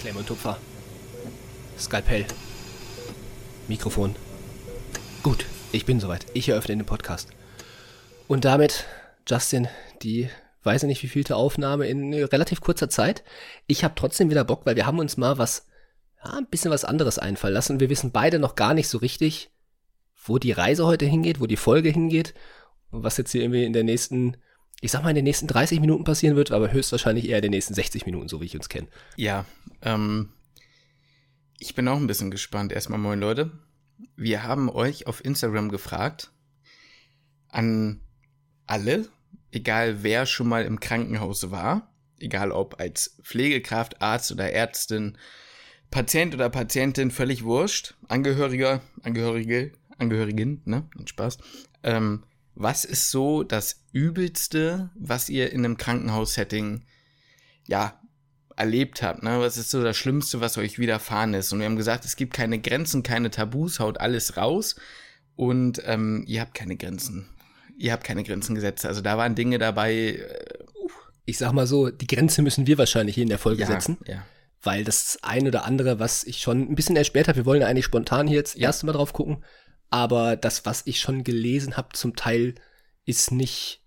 Klemmon-Tupfer. Skalpell. Mikrofon. Gut, ich bin soweit. Ich eröffne den Podcast. Und damit, Justin, die weiß ich nicht, wie vielte Aufnahme in relativ kurzer Zeit. Ich habe trotzdem wieder Bock, weil wir haben uns mal was, ja, ein bisschen was anderes einfallen lassen. Wir wissen beide noch gar nicht so richtig, wo die Reise heute hingeht, wo die Folge hingeht und was jetzt hier irgendwie in der nächsten, ich sag mal, in den nächsten 30 Minuten passieren wird, aber höchstwahrscheinlich eher in den nächsten 60 Minuten, so wie ich uns kenne. Ja, ähm, ich bin auch ein bisschen gespannt. Erstmal moin Leute. Wir haben euch auf Instagram gefragt, an alle, egal wer schon mal im Krankenhaus war, egal ob als Pflegekraft, Arzt oder Ärztin, Patient oder Patientin, völlig wurscht, Angehöriger, Angehörige, Angehörigin, ne, Spaß. Ähm, was ist so das Übelste, was ihr in einem Krankenhaussetting, ja, erlebt habt, ne? Was ist so das Schlimmste, was euch widerfahren ist? Und wir haben gesagt, es gibt keine Grenzen, keine Tabus, haut alles raus. Und ähm, ihr habt keine Grenzen. Ihr habt keine Grenzen gesetzt. Also da waren Dinge dabei. Äh, uh. Ich sag mal so, die Grenze müssen wir wahrscheinlich hier in der Folge ja, setzen. Ja. Weil das ein oder andere, was ich schon ein bisschen erspäht habe, wir wollen ja eigentlich spontan hier jetzt Ja. erst mal drauf gucken, aber das, was ich schon gelesen habe, zum Teil ist nicht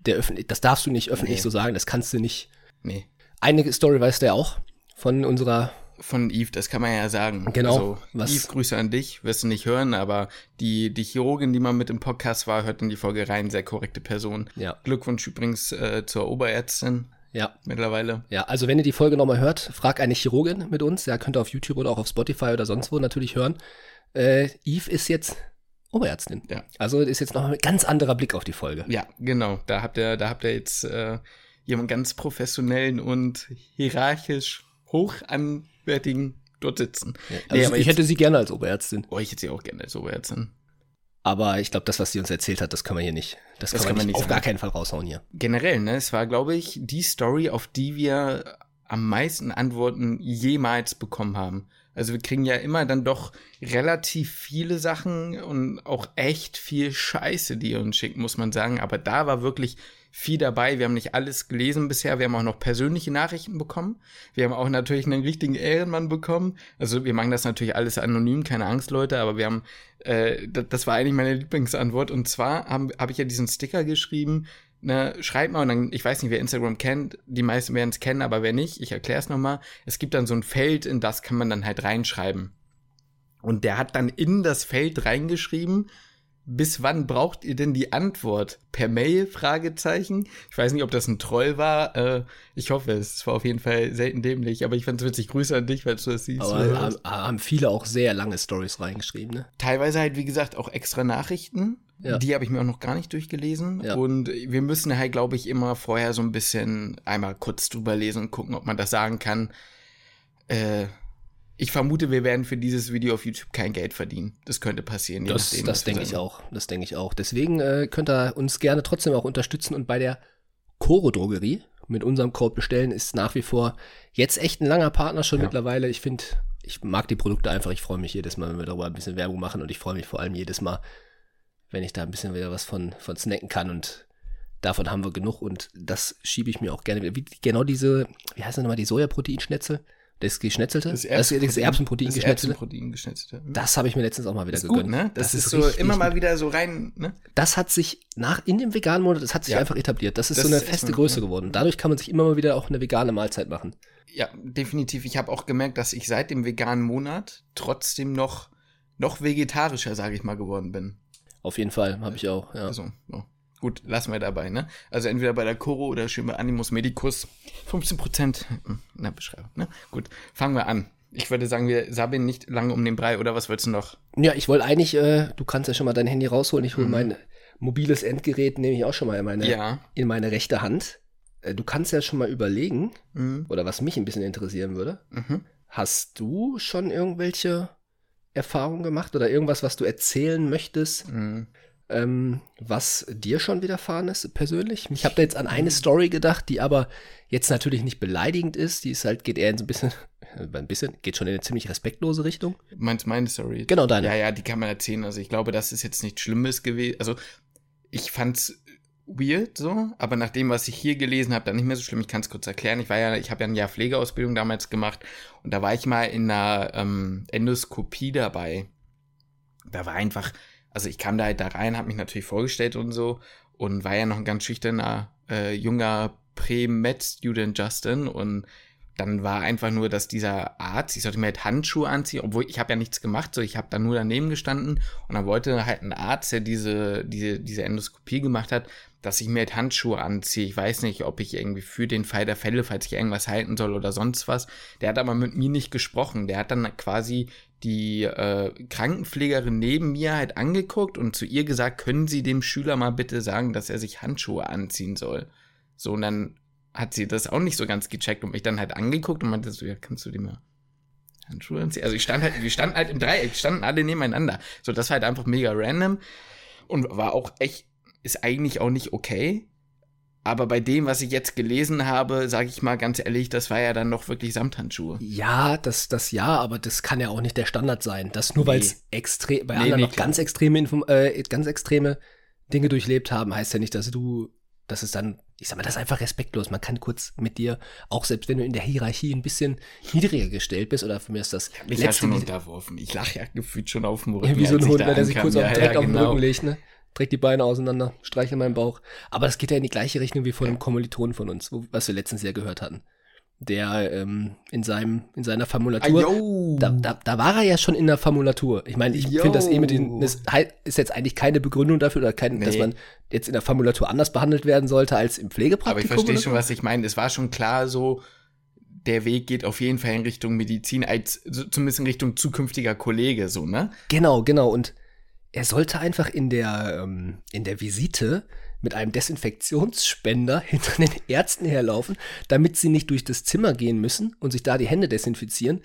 der öffentlich, das darfst du nicht öffentlich Nee. so sagen, das kannst du nicht. Nee. Eine Story weißt du ja auch von unserer, Von Eve, das kann man ja sagen. Genau, Also, was- Eve, Grüße an dich, wirst du nicht hören, aber die, die Chirurgin, die mal mit im Podcast war, hört in die Folge rein, sehr korrekte Person. ja, Glückwunsch übrigens äh, zur Oberärztin ja, mittlerweile. ja, also wenn ihr die Folge nochmal hört, frag eine Chirurgin mit uns, ja, könnt ihr auf YouTube oder auch auf Spotify oder sonst wo natürlich hören. Äh, Eve ist jetzt Oberärztin. Ja. Also ist jetzt noch ein ganz anderer Blick auf die Folge. Ja, genau. Da habt ihr, da habt ihr jetzt äh, jemanden ganz professionellen und hierarchisch hochanwärtigen dort sitzen. Also Nee, aber ich jetzt- hätte sie gerne als Oberärztin. Oh, ich hätte sie auch gerne als Oberärztin. Aber ich glaube, das, was sie uns erzählt hat, das können wir hier nicht. Das, Das kann man nicht, auf gar sagen. keinen Fall raushauen hier. Generell, ne? Es war, glaube ich, die Story, auf die wir am meisten Antworten jemals bekommen haben. Also wir kriegen ja immer dann doch relativ viele Sachen und auch echt viel Scheiße, die ihr uns schickt, muss man sagen. Aber da war wirklich viel dabei. Wir haben nicht alles gelesen bisher. Wir haben auch noch persönliche Nachrichten bekommen. Wir haben auch natürlich einen richtigen Ehrenmann bekommen. Also wir machen das natürlich alles anonym, keine Angst, Leute. Aber wir haben, äh, das, war eigentlich meine Lieblingsantwort. Und zwar habe hab ich ja diesen Sticker geschrieben, ne, schreibt mal und dann, ich weiß nicht, wer Instagram kennt, die meisten werden es kennen, aber wer nicht, ich erkläre es nochmal. Es gibt dann so ein Feld, in das kann man dann halt reinschreiben. Und der hat dann in das Feld reingeschrieben, bis wann braucht ihr denn die Antwort? Per Mail? Fragezeichen. Ich weiß nicht, ob das ein Troll war. Äh, ich hoffe es. Es war auf jeden Fall selten dämlich, aber ich fand es witzig. Grüße an dich, falls du das siehst. Aber haben, haben viele auch sehr lange Stories reingeschrieben, ne? Teilweise halt, wie gesagt, auch extra Nachrichten. Ja. Die habe ich mir auch noch gar nicht durchgelesen. Ja. Und wir müssen halt, glaube ich, immer vorher so ein bisschen einmal kurz drüber lesen und gucken, ob man das sagen kann. Äh, ich vermute, wir werden für dieses Video auf YouTube kein Geld verdienen. Das könnte passieren. Das, nachdem, das denke ich auch. Das denke ich auch. Deswegen äh, könnt ihr uns gerne trotzdem auch unterstützen und bei der Coro Drogerie mit unserem Code bestellen ist nach wie vor jetzt echt ein langer Partner schon Ja. mittlerweile. Ich finde, ich mag die Produkte einfach. Ich freue mich jedes Mal, wenn wir darüber ein bisschen Werbung machen und ich freue mich vor allem jedes Mal, wenn ich da ein bisschen wieder was von, von snacken kann und davon haben wir genug und das schiebe ich mir auch gerne wieder. Wie, genau diese, wie heißt das nochmal, die Sojaproteinschnetzel? Das geschnetzelte? Das das, das Erbsenprotein das geschnetzelte? Erbsenprotein geschnetzelte. Das habe ich mir letztens auch mal wieder ist gegönnt. gut, ne? Das, ist, so richtig immer mal wieder so rein, ne? Das hat sich nach in dem veganen Monat, das hat sich Ja. einfach etabliert. Das ist Das so eine ist feste Größe ja. geworden. Dadurch kann man sich immer mal wieder auch eine vegane Mahlzeit machen. Ja, definitiv. Ich habe auch gemerkt, dass ich seit dem veganen Monat trotzdem noch, noch vegetarischer, sage ich mal, geworden bin. Auf jeden Fall, habe ich auch. Ja. Also, ja. Gut, lassen wir dabei, ne? Also entweder bei der Coro oder schön bei Animus Medicus. 15% in der Beschreibung, ne? Gut, fangen wir an. Ich würde sagen, wir sabbeln nicht lange um den Brei, oder was willst du noch? ja, ich wollte eigentlich, äh, du kannst ja schon mal dein Handy rausholen. Ich hole Mhm. mein mobiles Endgerät, nehme ich auch schon mal in meine, Ja. in meine rechte Hand. Äh, du kannst ja schon mal überlegen, Mhm. oder was mich ein bisschen interessieren würde. Mhm. Hast du schon irgendwelche Erfahrungen gemacht oder irgendwas, was du erzählen möchtest, Mhm. Ähm, was dir schon widerfahren ist persönlich. Ich habe da jetzt an eine Story gedacht, die aber jetzt natürlich nicht beleidigend ist. Die ist halt, geht eher in so ein bisschen, ein bisschen, geht schon in eine ziemlich respektlose Richtung. Meinst meine Story? Genau, deine. Ja, ja, die kann man erzählen. Also ich glaube, das ist jetzt nichts Schlimmes gewesen. Also ich fand's weird so, aber nach dem, was ich hier gelesen habe, dann nicht mehr so schlimm. Ich kann es kurz erklären. Ich war ja, ich habe ja ein Jahr Pflegeausbildung damals gemacht und da war ich mal in einer ähm, Endoskopie dabei. Da war einfach, also ich kam da halt da rein, habe mich natürlich vorgestellt und so und war ja noch ein ganz schüchterner äh, junger Pre-Med-Student Justin und dann war einfach nur, dass dieser Arzt, ich sollte mir halt Handschuhe anziehen, obwohl ich habe ja nichts gemacht, so ich habe da nur daneben gestanden und dann wollte halt ein Arzt, der diese, diese, diese Endoskopie gemacht hat, dass ich mir halt Handschuhe anziehe. Ich weiß nicht, ob ich irgendwie für den Fall der Fälle, falls ich irgendwas halten soll oder sonst was. Der hat aber mit mir nicht gesprochen. Der hat dann quasi die äh, Krankenpflegerin neben mir halt angeguckt und zu ihr gesagt, können Sie dem Schüler mal bitte sagen, dass er sich Handschuhe anziehen soll. So, und dann hat sie das auch nicht so ganz gecheckt und mich dann halt angeguckt und meinte so, ja, kannst du dir mal Handschuhe anziehen? Also ich stand halt, wir standen halt im Dreieck, standen alle nebeneinander. So, das war halt einfach mega random und war auch echt, ist eigentlich auch nicht okay. Aber bei dem, was ich jetzt gelesen habe, sage ich mal ganz ehrlich, das war ja dann noch wirklich Samthandschuhe. Ja, das, das ja, aber das kann ja auch nicht der Standard sein. Das nur nee. weil es extrem, bei nee, anderen nee, noch ganz extreme, äh, ganz extreme Dinge durchlebt haben, heißt ja nicht, dass du, dass es dann ich sag mal, das ist einfach respektlos. Man kann kurz mit dir, auch selbst wenn du in der Hierarchie ein bisschen niedriger gestellt bist, oder für mich ist das. Ich hab mich ja schon unterworfen. Ich lache ja gefühlt schon auf dem Rücken. Ja, wie so ein Hund, der sich kurz ja, auf, direkt ja, genau. auf den Rücken legt, ne? Trägt die Beine auseinander, streiche meinen Bauch. Aber das geht ja in die gleiche Richtung wie von einem Kommilitonen von uns, wo, was wir letztens ja gehört hatten der ähm, in seinem in seiner Formulatur ah, da, da, da war er ja schon in der Formulatur. Ich meine, ich finde das eh mit den das ist jetzt eigentlich keine Begründung dafür oder kein, nee. dass man jetzt in der Formulatur anders behandelt werden sollte als im Pflegepraktikum. Aber ich verstehe schon, was ich meine. Es war schon klar so der Weg geht auf jeden Fall in Richtung Medizin als zumindest in Richtung zukünftiger Kollege so, ne? Genau, genau und er sollte einfach in der ähm, in der Visite mit einem Desinfektionsspender hinter den Ärzten herlaufen, damit sie nicht durch das Zimmer gehen müssen und sich da die Hände desinfizieren,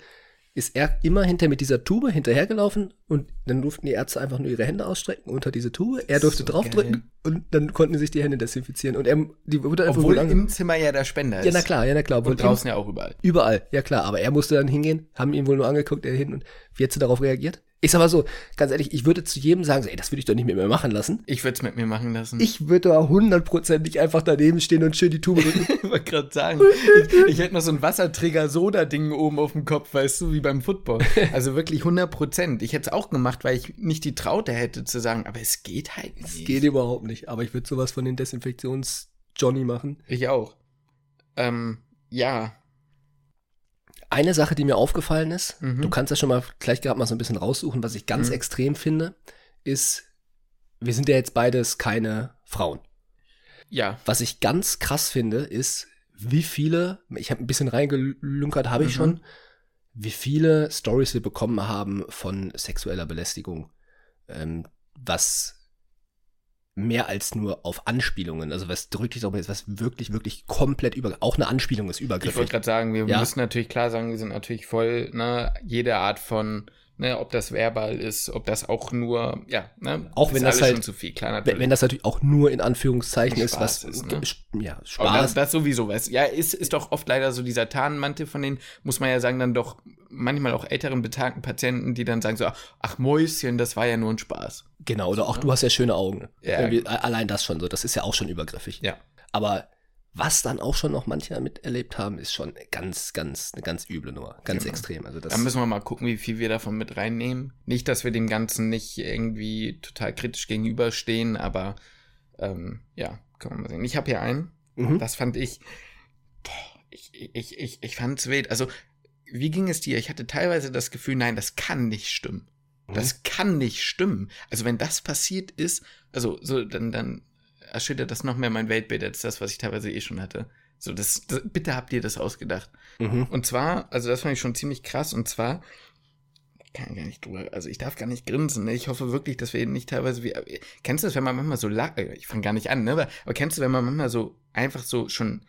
ist er immer hinter mit dieser Tube hinterhergelaufen und dann durften die Ärzte einfach nur ihre Hände ausstrecken unter diese Tube. Er durfte so draufdrücken und dann konnten sie sich die Hände desinfizieren. Und er, die wurde einfach Obwohl im Zimmer ja der Spender ist. Ja, na klar, ja, na klar. Und draußen ja auch überall. Überall, ja klar. Aber er musste dann hingehen, haben ihn wohl nur angeguckt, er hin und wie hat sie darauf reagiert? Ich sag mal so, ganz ehrlich, ich würde zu jedem sagen, so, ey, das würde ich doch nicht mit mir machen lassen. Ich würde es mit mir machen lassen. Ich würde da hundertprozentig einfach daneben stehen und schön die Tube drücken. ich wollte gerade sagen, ich, ich, hätte noch so ein Wasserträger-Soda-Ding oben auf dem Kopf, weißt du, wie beim Football. Also wirklich 100 Prozent. Ich hätte es auch gemacht, weil ich nicht die Traute hätte zu sagen, aber es geht halt nicht. Es geht überhaupt nicht. Aber ich würde sowas von den Desinfektions-Johnny machen. Ich auch. Ähm, ja, eine Sache, die mir aufgefallen ist, mhm. du kannst ja schon mal gleich gerade mal so ein bisschen raussuchen, was ich ganz mhm. extrem finde, ist, wir sind ja jetzt beides keine Frauen. Ja. Was ich ganz krass finde, ist, wie viele, ich habe ein bisschen reingelunkert, habe ich mhm. schon, wie viele Stories wir bekommen haben von sexueller Belästigung, ähm, was mehr als nur auf Anspielungen. Also was drücklich darüber ist, was wirklich, wirklich komplett über, auch eine Anspielung ist übergriffig. Ich wollte gerade sagen, wir ja. müssen natürlich klar sagen, wir sind natürlich voll, ne, jede Art von, ne, ob das verbal ist, ob das auch nur, ja, ne, auch wenn das halt, zu viel, klar, natürlich. Wenn das natürlich auch nur in Anführungszeichen ist, was, ist, ne? ja, Spaß. Das, das, sowieso, was, ja, ist, ist doch oft leider so dieser Tarnmantel von denen, muss man ja sagen, dann doch manchmal auch älteren betagten Patienten, die dann sagen so, ach Mäuschen, das war ja nur ein Spaß. Genau, oder auch, ja. du hast ja schöne Augen. Ja. Allein das schon so, das ist ja auch schon übergriffig. Ja. Aber was dann auch schon noch manche damit erlebt haben, ist schon ganz, ganz, eine ganz üble Nummer. Ganz genau. extrem. Also das da müssen wir mal gucken, wie viel wir davon mit reinnehmen. Nicht, dass wir dem Ganzen nicht irgendwie total kritisch gegenüberstehen, aber ähm, ja, können wir mal sehen. Ich habe hier einen, mhm. das fand ich, boah, ich, ich, ich, ich fand's wild. Also wie ging es dir? Ich hatte teilweise das Gefühl, nein, das kann nicht stimmen. Das mhm. kann nicht stimmen. Also wenn das passiert ist, also so, dann, dann erschüttert das noch mehr mein Weltbild als das, was ich teilweise eh schon hatte. So, das, das bitte habt ihr das ausgedacht. Mhm. Und zwar, also das fand ich schon ziemlich krass, und zwar, ich kann gar nicht drüber, also ich darf gar nicht grinsen, ne? Ich hoffe wirklich, dass wir nicht teilweise wie, kennst du das, wenn man manchmal so lacht, äh, ich fange gar nicht an, ne? Aber, aber kennst du, wenn man manchmal so einfach so schon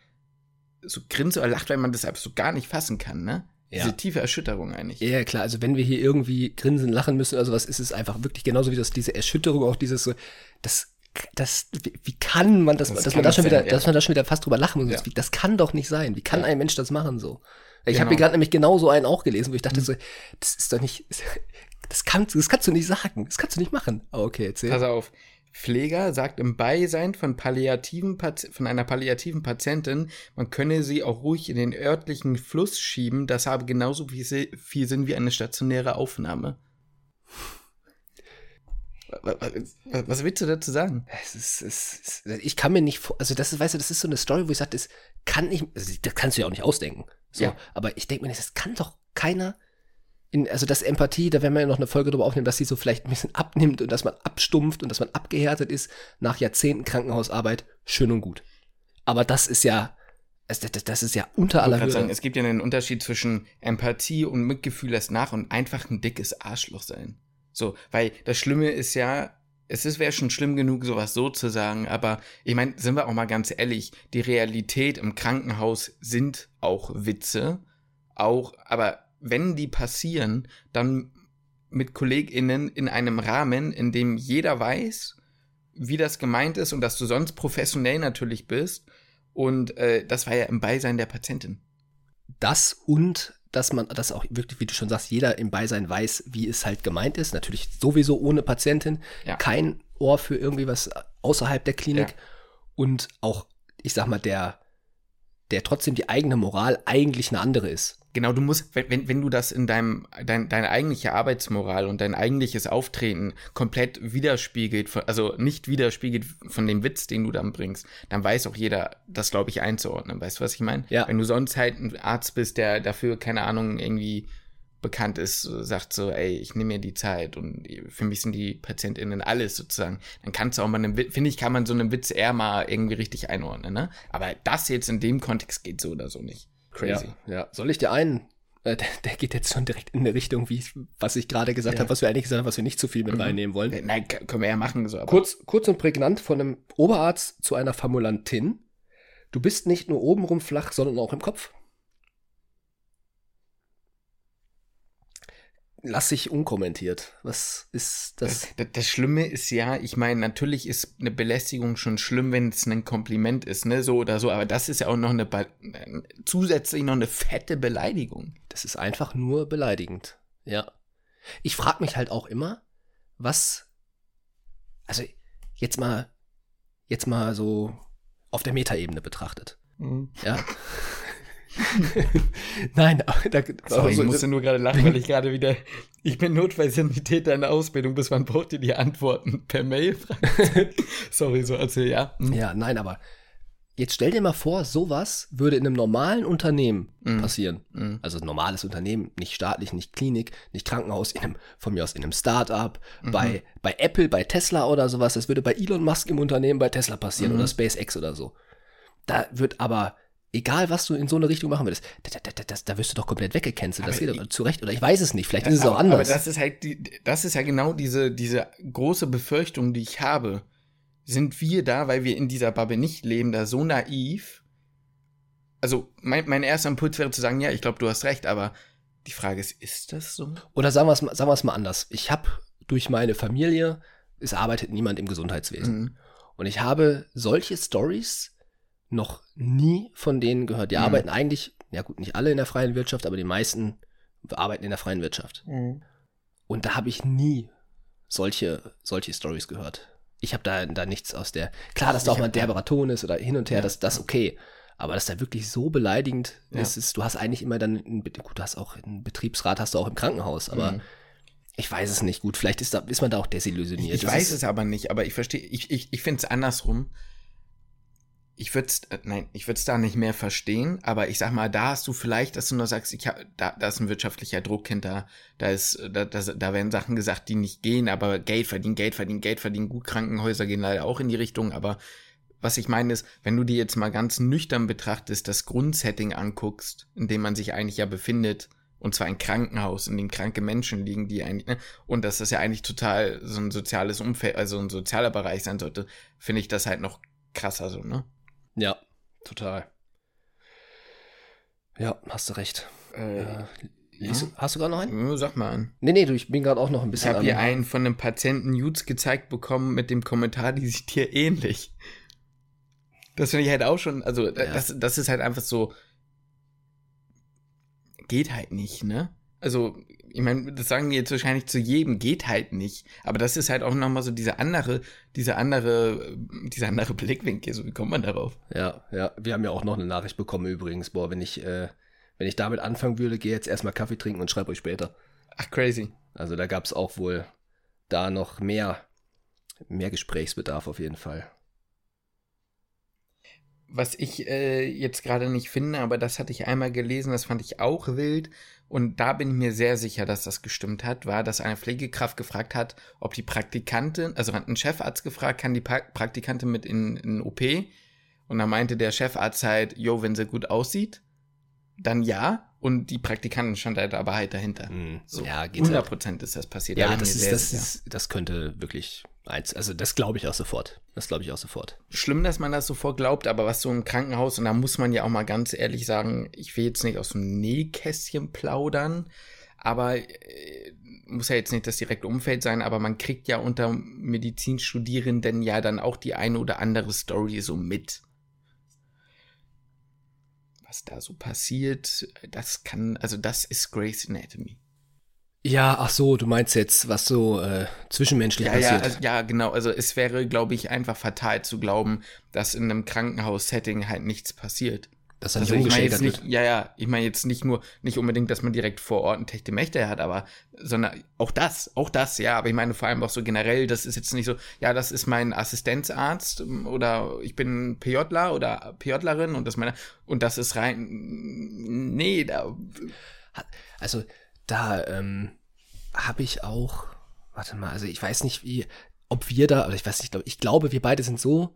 so grinst oder lacht, weil man das einfach so gar nicht fassen kann, ne? Ja. Diese tiefe Erschütterung eigentlich. Ja, klar. Also wenn wir hier irgendwie grinsen, lachen müssen oder sowas, ist es einfach wirklich genauso wie das, diese Erschütterung, auch dieses so, das, das, wie kann man das, das dass man da schon sein, wieder, ja. dass man da schon wieder fast drüber lachen muss. Ja. Das kann doch nicht sein. Wie kann ein Mensch das machen so? Ich genau. habe mir gerade nämlich genau so einen auch gelesen, wo ich dachte mhm. so, das ist doch nicht, das kannst, das kannst du nicht sagen, das kannst du nicht machen. Aber okay, erzähl. Pass auf. Pfleger sagt im Beisein von, palliativen von einer palliativen Patientin, man könne sie auch ruhig in den örtlichen Fluss schieben, das habe genauso viel, viel Sinn wie eine stationäre Aufnahme. Was willst du dazu sagen? Es ist, es ist, ich kann mir nicht vor, also das ist, weißt du, das ist so eine Story, wo ich sage, das kann ich, also das kannst du ja auch nicht ausdenken. So, ja. aber ich denke mir, das kann doch keiner in, also das Empathie, da werden wir ja noch eine Folge drüber aufnehmen, dass sie so vielleicht ein bisschen abnimmt und dass man abstumpft und dass man abgehärtet ist nach Jahrzehnten Krankenhausarbeit, schön und gut. Aber das ist ja, das, das, das ist ja unter aller Höhe. Sagen, es gibt ja einen Unterschied zwischen Empathie und Mitgefühl erst nach und einfach ein dickes Arschloch sein. So, weil das Schlimme ist ja, es wäre schon schlimm genug, sowas so zu sagen, aber ich meine, sind wir auch mal ganz ehrlich, die Realität im Krankenhaus sind auch Witze, auch, aber wenn die passieren, dann mit KollegInnen in einem Rahmen, in dem jeder weiß, wie das gemeint ist und dass du sonst professionell natürlich bist. Und äh, das war ja im Beisein der Patientin. Das und dass man, dass auch wirklich, wie du schon sagst, jeder im Beisein weiß, wie es halt gemeint ist. Natürlich sowieso ohne Patientin. Ja. Kein Ohr für irgendwie was außerhalb der Klinik. Ja. Und auch, ich sag mal, der, der trotzdem die eigene Moral eigentlich eine andere ist. Genau, du musst, wenn, wenn du das in deinem, dein, deine eigentliche Arbeitsmoral und dein eigentliches Auftreten komplett widerspiegelt, also nicht widerspiegelt von dem Witz, den du dann bringst, dann weiß auch jeder, das glaube ich einzuordnen. Weißt du, was ich meine? Ja. Wenn du sonst halt ein Arzt bist, der dafür, keine Ahnung, irgendwie bekannt ist, sagt so, ey, ich nehme mir die Zeit und für mich sind die PatientInnen alles sozusagen, dann kannst du auch mal einen Witz, finde ich, kann man so einen Witz eher mal irgendwie richtig einordnen, ne? Aber das jetzt in dem Kontext geht so oder so nicht. Crazy. Ja, ja. Soll ich dir einen? Äh, der, der, geht jetzt schon direkt in eine Richtung, wie was ich gerade gesagt ja. habe, was wir eigentlich gesagt haben, was wir nicht zu viel mit mhm. reinnehmen wollen. Äh, nein, können wir ja machen. So, kurz, kurz und prägnant von einem Oberarzt zu einer Formulantin. Du bist nicht nur obenrum flach, sondern auch im Kopf. Lasse ich unkommentiert. Was ist das? das? das? Schlimme ist ja, ich meine, natürlich ist eine Belästigung schon schlimm, wenn es ein Kompliment ist, ne, so oder so, aber das ist ja auch noch eine, zusätzlich noch eine fette Beleidigung. Das ist einfach nur beleidigend. Ja. Ich frage mich halt auch immer, was, also jetzt mal, jetzt mal so auf der Metaebene betrachtet. Mhm. Ja. Nein, da, Sorry, also, ich musste nur gerade lachen, weil ich gerade wieder, ich bin Notfallsanitäter in der Ausbildung, bis wann braucht ihr die Antworten? Per Mail? Sorry, so erzähl, ja. Hm. Ja, nein, aber jetzt stell dir mal vor, sowas würde in einem normalen Unternehmen mm. passieren. Mm. Also normales Unternehmen, nicht staatlich, nicht Klinik, nicht Krankenhaus, in einem, von mir aus in einem Start-up, mhm. bei, bei Apple, bei Tesla oder sowas. Das würde bei Elon Musk im Unternehmen bei Tesla passieren mhm. oder SpaceX oder so. Da wird aber egal was du in so eine Richtung machen würdest, da, da, da, da wirst du doch komplett weggecancelt. Das geht zu Recht. Oder ich weiß es nicht, vielleicht ist es auch anders. Aber das ist halt die, das ist ja genau diese, diese große Befürchtung, die ich habe. Sind wir da, weil wir in dieser Bubble nicht leben, da so naiv? Also, mein, mein erster Impuls wäre zu sagen, ja, ich glaube, du hast recht, aber die Frage ist, ist das so? Oder sagen wir es sagen mal anders. Ich habe durch meine Familie, es arbeitet niemand im Gesundheitswesen. Mhm. Und ich habe solche Stories noch nie von denen gehört. Die mhm. arbeiten eigentlich, ja gut, nicht alle in der freien Wirtschaft, aber die meisten arbeiten in der freien Wirtschaft. Mhm. Und da habe ich nie solche, solche Stories gehört. Ich habe da, da nichts aus der. Klar, dass da auch mal ein derberer Ton ist oder hin und her, ja. das, das okay. Aber dass da wirklich so beleidigend ja. ist, ist, du hast eigentlich immer dann, einen, gut, du hast auch einen Betriebsrat, hast du auch im Krankenhaus, aber mhm. ich weiß es nicht. Gut, vielleicht ist, da, ist man da auch desillusioniert. Ich, ich weiß es aber nicht, aber ich verstehe, ich, ich, ich finde es andersrum ich würde es, äh, nein, ich würde es da nicht mehr verstehen, aber ich sag mal, da hast du vielleicht, dass du nur sagst, ich hab, da, da ist ein wirtschaftlicher Druck hinter, da ist, da, da, da werden Sachen gesagt, die nicht gehen, aber Geld verdienen, Geld verdienen, Geld verdienen, gut, Krankenhäuser gehen leider auch in die Richtung, aber was ich meine ist, wenn du dir jetzt mal ganz nüchtern betrachtest, das Grundsetting anguckst, in dem man sich eigentlich ja befindet, und zwar ein Krankenhaus, in dem kranke Menschen liegen, die eigentlich, ne, und dass das ja eigentlich total so ein soziales Umfeld, also ein sozialer Bereich sein sollte, finde ich das halt noch krasser so, ne? Ja, total. Ja, hast du recht. Äh, äh, ja? Hast du gerade noch einen? Sag mal an. Nee, nee, du, ich bin gerade auch noch ein bisschen. Ich habe hier einen von einem Patienten Nudes gezeigt bekommen mit dem Kommentar, die sieht dir ähnlich. Das finde ich halt auch schon, also ja. das, das ist halt einfach so, geht halt nicht, ne? Also, ich meine, das sagen die jetzt wahrscheinlich zu jedem, geht halt nicht. Aber das ist halt auch nochmal so diese andere, diese andere, dieser andere Blickwinkel. So, wie kommt man darauf? Ja, ja. Wir haben ja auch noch eine Nachricht bekommen übrigens. Boah, wenn ich, äh, wenn ich damit anfangen würde, gehe jetzt erstmal Kaffee trinken und schreibe euch später. Ach, crazy. Also da gab es auch wohl da noch mehr, mehr Gesprächsbedarf auf jeden Fall. Was ich äh, jetzt gerade nicht finde, aber das hatte ich einmal gelesen, das fand ich auch wild. Und da bin ich mir sehr sicher, dass das gestimmt hat, war, dass eine Pflegekraft gefragt hat, ob die Praktikantin, also hat ein Chefarzt gefragt, kann die pra Praktikantin mit in, in OP? Und da meinte der Chefarzt halt, jo, wenn sie gut aussieht, dann ja. Und die Praktikantin stand halt aber halt dahinter. Mm, So, ja, geht 100 Prozent ist das passiert. Ja, Da das, ist, das, ist, das könnte wirklich eins. Also das glaube ich auch sofort. Das glaube ich auch sofort. schlimm, dass man das sofort glaubt, aber was so im Krankenhaus, und da muss man ja auch mal ganz ehrlich sagen, ich will jetzt nicht aus dem Nähkästchen plaudern, aber äh, muss ja jetzt nicht das direkte Umfeld sein, aber man kriegt ja unter Medizinstudierenden ja dann auch die eine oder andere Story so mit. Was da so passiert, das kann, also das ist Grey's Anatomy. Ja, ach so, du meinst jetzt, was so äh, zwischenmenschlich Ja, ja, passiert. also, ja, genau. Also es wäre, glaube ich, einfach fatal zu glauben, dass in einem Krankenhaus-Setting halt nichts passiert. dass er Also nicht umgeschäkert nicht, ja, ja, ich meine jetzt nicht nur, nicht unbedingt, dass man direkt vor Ort ein Techte Mächte hat, aber, sondern auch das, auch das, ja, aber ich meine vor allem auch so generell, das ist jetzt nicht so, ja, das ist mein Assistenzarzt ähm, oder ich bin PJler oder PJlerin und das meine, und das ist rein, nee, da, Also da ähm, habe ich auch, warte mal, also ich weiß nicht, wie, ob wir da, oder ich weiß nicht, glaub- ich glaube, wir beide sind so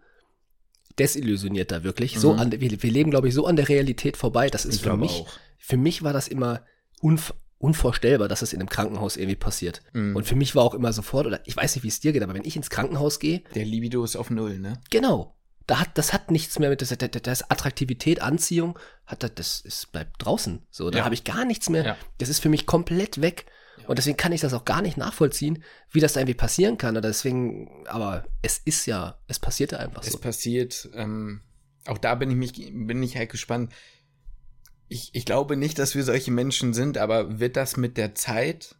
desillusioniert da wirklich. So Mhm. an, wir, wir leben, glaube ich, so an der Realität vorbei. Das ist Ich für mich, auch. für mich war das immer unv unvorstellbar, dass das in einem Krankenhaus irgendwie passiert. Mhm. Und für mich war auch immer sofort, oder ich weiß nicht, wie es dir geht, aber wenn ich ins Krankenhaus gehe, der Libido ist auf Null, ne? genau, da hat, das hat nichts mehr mit, das, das, Attraktivität, Anziehung, hat das, das ist, bleibt draußen. So, da Ja. habe ich gar nichts mehr. Ja. Das ist für mich komplett weg. Und deswegen kann ich das auch gar nicht nachvollziehen, wie das da irgendwie passieren kann. Oder deswegen, aber es ist ja, es passiert ja einfach Es so. passiert, ähm, auch da bin ich mich, bin ich halt gespannt. Ich, ich glaube nicht, dass wir solche Menschen sind, aber wird das mit der Zeit,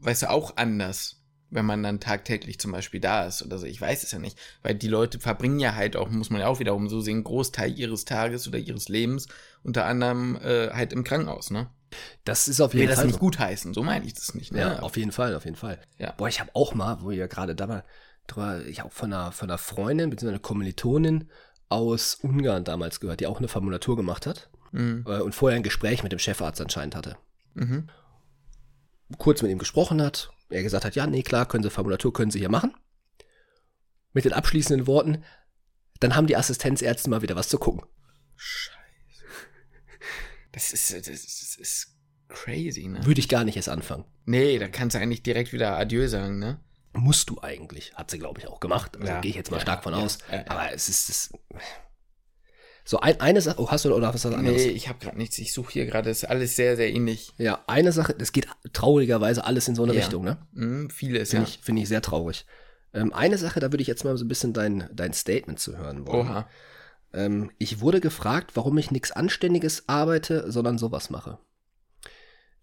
weißt du, auch anders, wenn man dann tagtäglich zum Beispiel da ist oder so. Ich weiß es ja nicht, weil die Leute verbringen ja halt auch, muss man ja auch wiederum so sehen, einen Großteil ihres Tages oder ihres Lebens unter anderem äh, halt im Krankenhaus, ne? Das ist auf Ich will jeden das Fall. nicht so. gut heißen, so meine ich das nicht, ne? Ja, auf jeden Fall, auf jeden Fall. Ja. Boah, ich habe auch mal, wo ihr gerade da war, drüber, ich habe von einer, von einer Freundin, beziehungsweise einer Kommilitonin aus Ungarn damals gehört, die auch eine Formulatur gemacht hat Mhm. äh, und vorher ein Gespräch mit dem Chefarzt anscheinend hatte. Mhm. kurz mit ihm gesprochen hat, er gesagt hat, ja, nee, klar, können Sie Formulatur, können Sie hier machen. Mit den abschließenden Worten, dann haben die Assistenzärzte mal wieder was zu gucken. Scheiße. Das ist, das ist, das ist crazy, ne? Würde ich gar nicht erst anfangen. Nee, da kannst du eigentlich direkt wieder Adieu sagen, ne? Musst du eigentlich. Hat sie, glaube ich, auch gemacht. Also Ja, gehe ich jetzt mal ja, stark von ja, aus. Aber es ist das. So, ein, eine Sache. Oh, hast du oder was was anderes? Nee, ich habe gerade nichts. Ich suche hier gerade. Ist alles sehr, sehr ähnlich. Ja, eine Sache, das geht traurigerweise alles in so eine Ja. Richtung, ne? Mhm, vieles, Finde ja. ich, finde ich sehr traurig. Ähm, eine Sache, da würde ich jetzt mal so ein bisschen dein, dein Statement zu hören wollen. Oha. Ähm, ich wurde gefragt, warum ich nichts Anständiges arbeite, sondern sowas mache.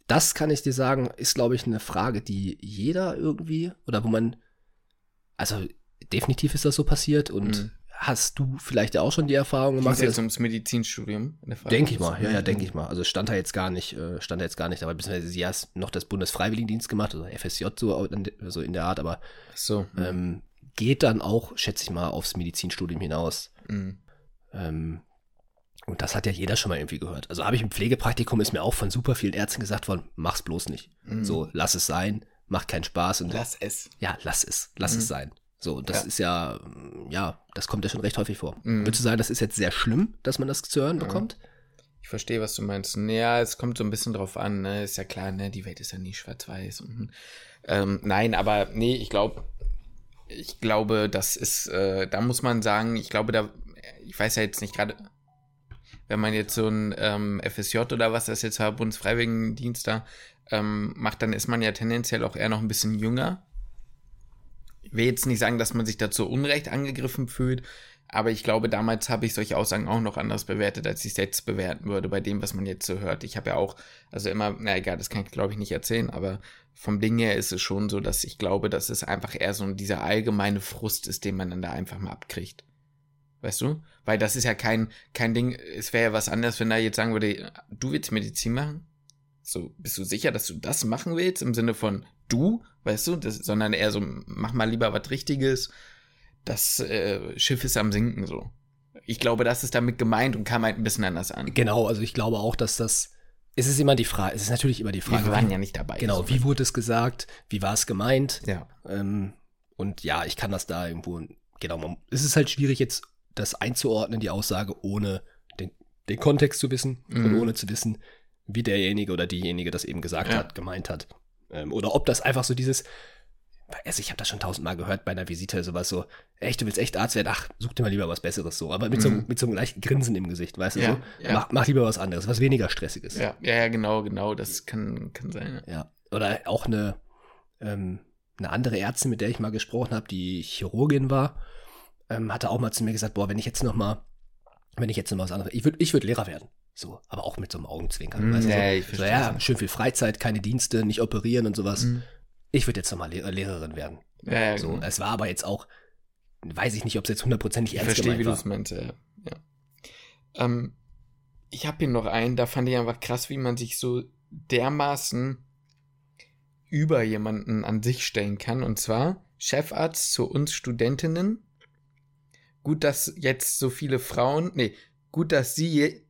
Das kann ich dir sagen, ist, glaube ich, eine Frage, die jeder irgendwie, oder wo man, also definitiv ist das so passiert und Mhm. Hast du vielleicht auch schon die Erfahrung gemacht? jetzt ums Medizinstudium? Denke ich mal, ja, ja, denke ich mal. Also stand da jetzt gar nicht, äh, stand da jetzt gar nicht, aber beziehungsweise sie hat noch das Bundesfreiwilligendienst gemacht, also FSJ so, so in der Art, aber so. ähm, geht dann auch, schätze ich mal, aufs Medizinstudium hinaus. Mhm. Ähm, und das hat ja jeder schon mal irgendwie gehört. Also habe ich im Pflegepraktikum, ist mir auch von super vielen Ärzten gesagt worden, mach's bloß nicht. Mhm. So, lass es sein, macht keinen Spaß und Lass es. ja, lass es, lass Mhm. es sein. So, das Ja. ist ja, mm, ja, das kommt ja schon recht häufig vor. Mhm. Würdest du sagen, das ist jetzt sehr schlimm, dass man das zu hören Mhm. bekommt? Ich verstehe, was du meinst. Ja, es kommt so ein bisschen drauf an. Ne? Ist ja klar, ne? die Welt ist ja nie schwarz-weiß. und, Ähm, nein, aber nee, ich glaube, ich glaube, das ist, äh, da muss man sagen, ich glaube, da, ich weiß ja jetzt nicht gerade, wenn man jetzt so ein ähm, FSJ oder was das jetzt war, Bundesfreiwilligendienst da ähm, macht, dann ist man ja tendenziell auch eher noch ein bisschen jünger. Will jetzt nicht sagen, dass man sich dazu Unrecht angegriffen fühlt, Aber ich glaube, damals habe ich solche Aussagen auch noch anders bewertet, als ich es jetzt bewerten würde, bei dem, was man jetzt so hört. Ich habe ja auch, also immer, na egal, das kann ich glaube ich nicht erzählen, aber vom Ding her ist es schon so, dass ich glaube, dass es einfach eher so dieser allgemeine Frust ist, den man dann da einfach mal abkriegt. Weißt du? Weil das ist ja kein, kein Ding, es wäre ja was anderes, wenn er jetzt sagen würde, du willst Medizin machen? So, bist du sicher, dass du das machen willst? Im Sinne von du, weißt du, das, sondern eher so, mach mal lieber was Richtiges. Das äh, Schiff ist am Sinken so. Ich glaube, das ist damit gemeint und kam halt ein bisschen anders an. Genau, also ich glaube auch, dass das. Es ist immer die Frage, es ist natürlich immer die Frage. Wir waren ja nicht dabei. Genau, so. wie wurde es gesagt? Wie war es gemeint? Ja. Ähm, und ja, ich kann das da irgendwo, genau, man, es ist halt schwierig jetzt das einzuordnen, die Aussage, ohne den, den Kontext zu wissen Mhm. und ohne zu wissen, wie derjenige oder diejenige das eben gesagt Ja. hat, gemeint hat. Ähm, oder ob das einfach so dieses, also ich habe das schon tausendmal gehört bei einer Visite, sowas so, echt, du willst echt Arzt werden, ach, such dir mal lieber was Besseres so, aber mit, so, Mhm. mit so einem leichten Grinsen im Gesicht, weißt du Ja, so, ja. Mach, mach lieber was anderes, was weniger stressiges. Ja, ja, ja, genau, genau, das kann, kann sein. Ja. Ja. Oder auch eine, ähm, eine andere Ärztin, mit der ich mal gesprochen habe, die Chirurgin war, ähm, hatte auch mal zu mir gesagt, boah, wenn ich jetzt noch mal, wenn ich jetzt noch mal was anderes, ich würde ich würd Lehrer werden. So, aber auch mit so einem Augenzwinkern. Mm, weißt du, ja, so, ich so, verstehe ja, das. schön viel Freizeit, keine Dienste, nicht operieren und sowas. Mhm. Ich würde jetzt noch mal Lehr Lehrerin werden. Ja, ja, So, genau. es war aber jetzt auch, weiß ich nicht, ob es jetzt hundertprozentig Ich ernst verstehe, wie gemeint du war. es meinst, ja. Ähm, ich habe hier noch einen, da fand ich einfach krass, wie man sich so dermaßen über jemanden an sich stellen kann. Und zwar Chefarzt zu uns Studentinnen. Gut, dass jetzt so viele Frauen, nee, gut, dass sie,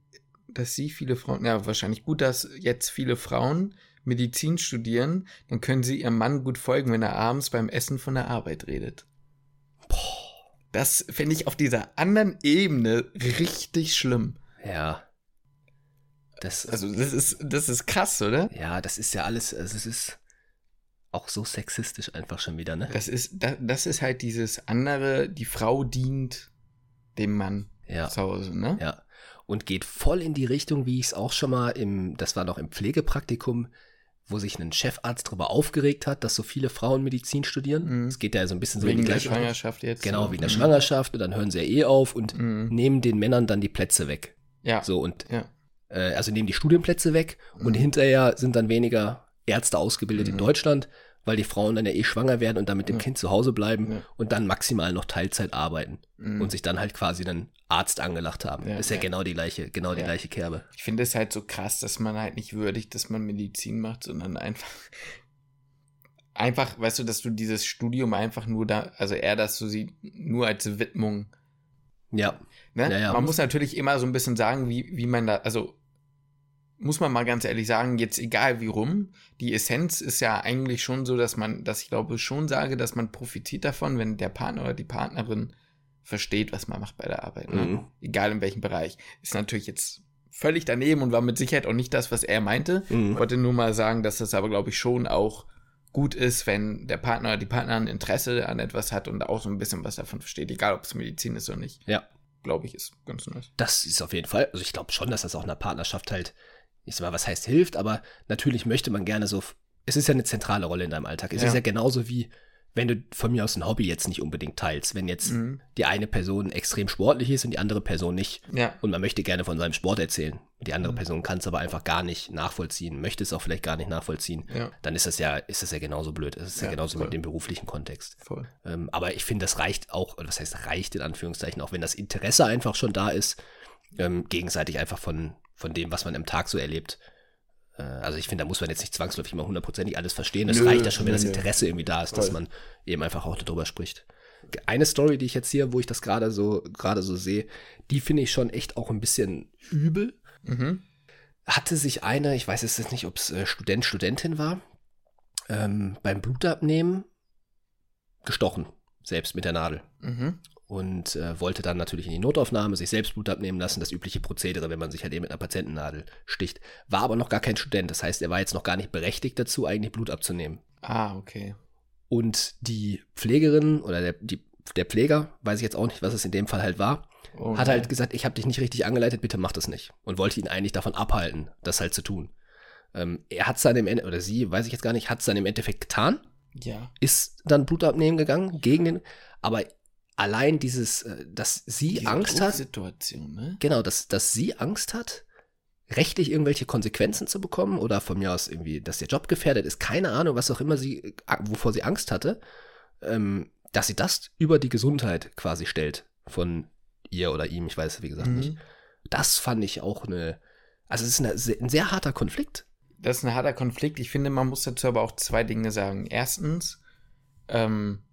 dass sie viele Frauen, ja, wahrscheinlich gut, dass jetzt viele Frauen Medizin studieren, dann können sie ihrem Mann gut folgen, wenn er abends beim Essen von der Arbeit redet. Das finde ich auf dieser anderen Ebene richtig schlimm. Ja. Das, Also, das ist, das ist krass, oder? ja, das ist ja alles, also es ist auch so sexistisch einfach schon wieder, ne? Das ist, das, das ist halt dieses andere, die Frau dient dem Mann Ja. zu Hause, ne? Ja. Und geht voll in die Richtung, wie ich es auch schon mal im, das war noch im Pflegepraktikum, wo sich ein Chefarzt darüber aufgeregt hat, dass so viele Frauen Medizin studieren. Mhm. Es geht ja so ein bisschen so in Wegen die der gleiche Richtung. Schwangerschaft jetzt. Genau, so. wegen der Mhm. Schwangerschaft und dann hören sie ja eh auf und Mhm. nehmen den Männern dann die Plätze weg. Ja. So und Ja. äh, also nehmen die Studienplätze weg und Mhm. hinterher sind dann weniger Ärzte ausgebildet in Mhm. Deutschland, weil die Frauen dann ja eh schwanger werden und dann mit dem Ja. Kind zu Hause bleiben Ja. und dann maximal noch Teilzeit arbeiten Mhm. und sich dann halt quasi einen Arzt angelacht haben. Ja, ist ja, genau die gleiche, genau die gleiche Kerbe. Ich finde es halt so krass, dass man halt nicht würdigt, dass man Medizin macht, sondern einfach, einfach, weißt du, dass du dieses Studium einfach nur da, also eher, dass du sie nur als Widmung Ja, Ne? Ja, ja, man muss- muss natürlich immer so ein bisschen sagen, wie, wie man da, also muss man mal ganz ehrlich sagen, jetzt egal wie rum, die Essenz ist ja eigentlich schon so, dass man, dass ich glaube schon sage, dass man profitiert davon, wenn der Partner oder die Partnerin versteht, was man macht bei der Arbeit. Ne? Mhm. Egal in welchem Bereich. Ist natürlich jetzt völlig daneben und war mit Sicherheit auch nicht das, was er meinte. Mhm. Ich wollte nur mal sagen, dass das aber, glaube ich, schon auch gut ist, wenn der Partner oder die Partnerin Interesse an etwas hat und auch so ein bisschen was davon versteht, egal ob es Medizin ist oder nicht. Ja. Glaube ich, ist ganz nice. das ist auf jeden Fall, also ich glaube schon, dass das auch einer Partnerschaft halt, ich sag mal, was heißt hilft, aber natürlich möchte man gerne so, es ist ja eine zentrale Rolle in deinem Alltag. Es Ja. ist ja genauso wie, wenn du von mir aus ein Hobby jetzt nicht unbedingt teilst, wenn jetzt Mhm. die eine Person extrem sportlich ist und die andere Person nicht. Ja. Und man möchte gerne von seinem Sport erzählen. Die andere Mhm. Person kann es aber einfach gar nicht nachvollziehen, möchte es auch vielleicht gar nicht nachvollziehen. Ja, Dann ist das ja, ist das ja genauso blöd. Es ist ja, Ja, genauso voll. mit dem beruflichen Kontext. Ähm, aber ich finde, das reicht auch, oder was heißt reicht in Anführungszeichen, auch wenn das Interesse einfach schon da ist, ähm, gegenseitig einfach von, von dem, was man im Tag so erlebt. Äh, also ich finde, da muss man jetzt nicht zwangsläufig immer hundertprozentig alles verstehen. Es reicht ja schon, wenn das. Interesse irgendwie da ist, dass Voll. man eben einfach auch darüber spricht. Eine Story, die ich jetzt hier, wo ich das gerade so, gerade so sehe, die finde ich schon echt auch ein bisschen übel. Mhm. Hatte sich eine, ich weiß jetzt nicht, ob es äh, Student, Studentin war, ähm, beim Blutabnehmen gestochen, selbst mit der Nadel Mhm. Und äh, wollte dann natürlich in die Notaufnahme sich selbst Blut abnehmen lassen, das übliche Prozedere, wenn man sich halt eben mit einer Patientennadel sticht. War aber noch gar kein Student, das heißt, er war jetzt noch gar nicht berechtigt dazu, eigentlich Blut abzunehmen. Ah, okay. Und die Pflegerin oder der, die, der Pfleger, weiß ich jetzt auch nicht, was es in dem Fall halt war, Oh, hat nee. halt gesagt, ich habe dich nicht richtig angeleitet, bitte mach das nicht. Und wollte ihn eigentlich davon abhalten, das halt zu tun. Ähm, er hat es dann im Ende, oder sie, weiß ich jetzt gar nicht, hat es dann im Endeffekt getan Ja. ist dann Blut abnehmen gegangen gegen den, aber allein dieses, äh, dass sie Diese Angst hat, ne? genau, dass, dass sie Angst hat, rechtlich irgendwelche Konsequenzen zu bekommen oder von mir aus irgendwie, dass ihr Job gefährdet ist, keine Ahnung, was auch immer sie, äh, wovor sie Angst hatte, ähm, dass sie das über die Gesundheit quasi stellt von ihr oder ihm, ich weiß wie gesagt Mhm. nicht. Das fand ich auch eine, also es ist eine, ein sehr harter Konflikt. Das ist ein harter Konflikt. Ich finde, man muss dazu aber auch zwei Dinge sagen. Erstens, ähm,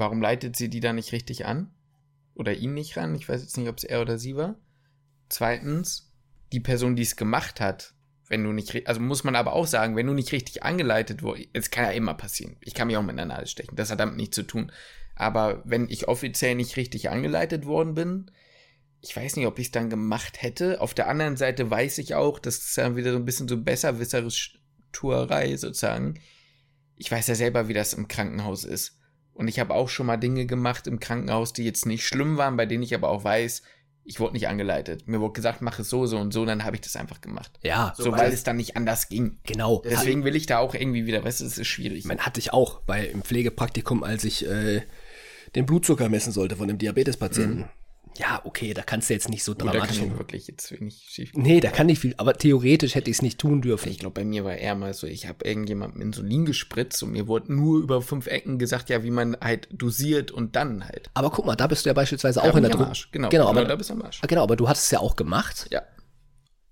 warum leitet sie die da nicht richtig an? Oder ihn nicht ran? Ich weiß jetzt nicht, ob es er oder sie war. Zweitens, die Person, die es gemacht hat, wenn du nicht, also muss man aber auch sagen, wenn du nicht richtig angeleitet wurdest, es kann ja immer passieren. Ich kann mich auch mit einer Nadel stechen. Das hat damit nichts zu tun. Aber wenn ich offiziell nicht richtig angeleitet worden bin, ich weiß nicht, ob ich es dann gemacht hätte. Auf der anderen Seite weiß ich auch, das ist dann wieder so ein bisschen so besserwisserisch Tuerei sozusagen. Ich weiß ja selber, wie das im Krankenhaus ist. Und ich habe auch schon mal Dinge gemacht im Krankenhaus, die jetzt nicht schlimm waren, bei denen ich aber auch weiß, ich wurde nicht angeleitet. Mir wurde gesagt, mach es so, so und so, dann habe ich das einfach gemacht. Ja, So, weil es dann nicht anders ging. genau. Deswegen will ich da auch irgendwie wieder, weißt du, es ist schwierig. Man hatte ich auch bei im Pflegepraktikum, als ich äh, den Blutzucker messen sollte von einem Diabetespatienten. Ja, okay, da kannst du jetzt nicht so Gut, da dramatisch. kann wirklich jetzt wenig schief nee, da kann nicht viel, aber theoretisch hätte ich es nicht tun dürfen. Ich glaube, bei mir war eher mal so, ich habe irgendjemandem Insulin gespritzt und mir wurde nur über fünf Ecken gesagt, ja, wie man halt dosiert und dann halt. Aber guck mal, da bist du ja beispielsweise Da auch in der ich. Arsch. Genau, genau, aber, da bist du am Arsch. Genau, aber du hattest es ja auch gemacht, Ja.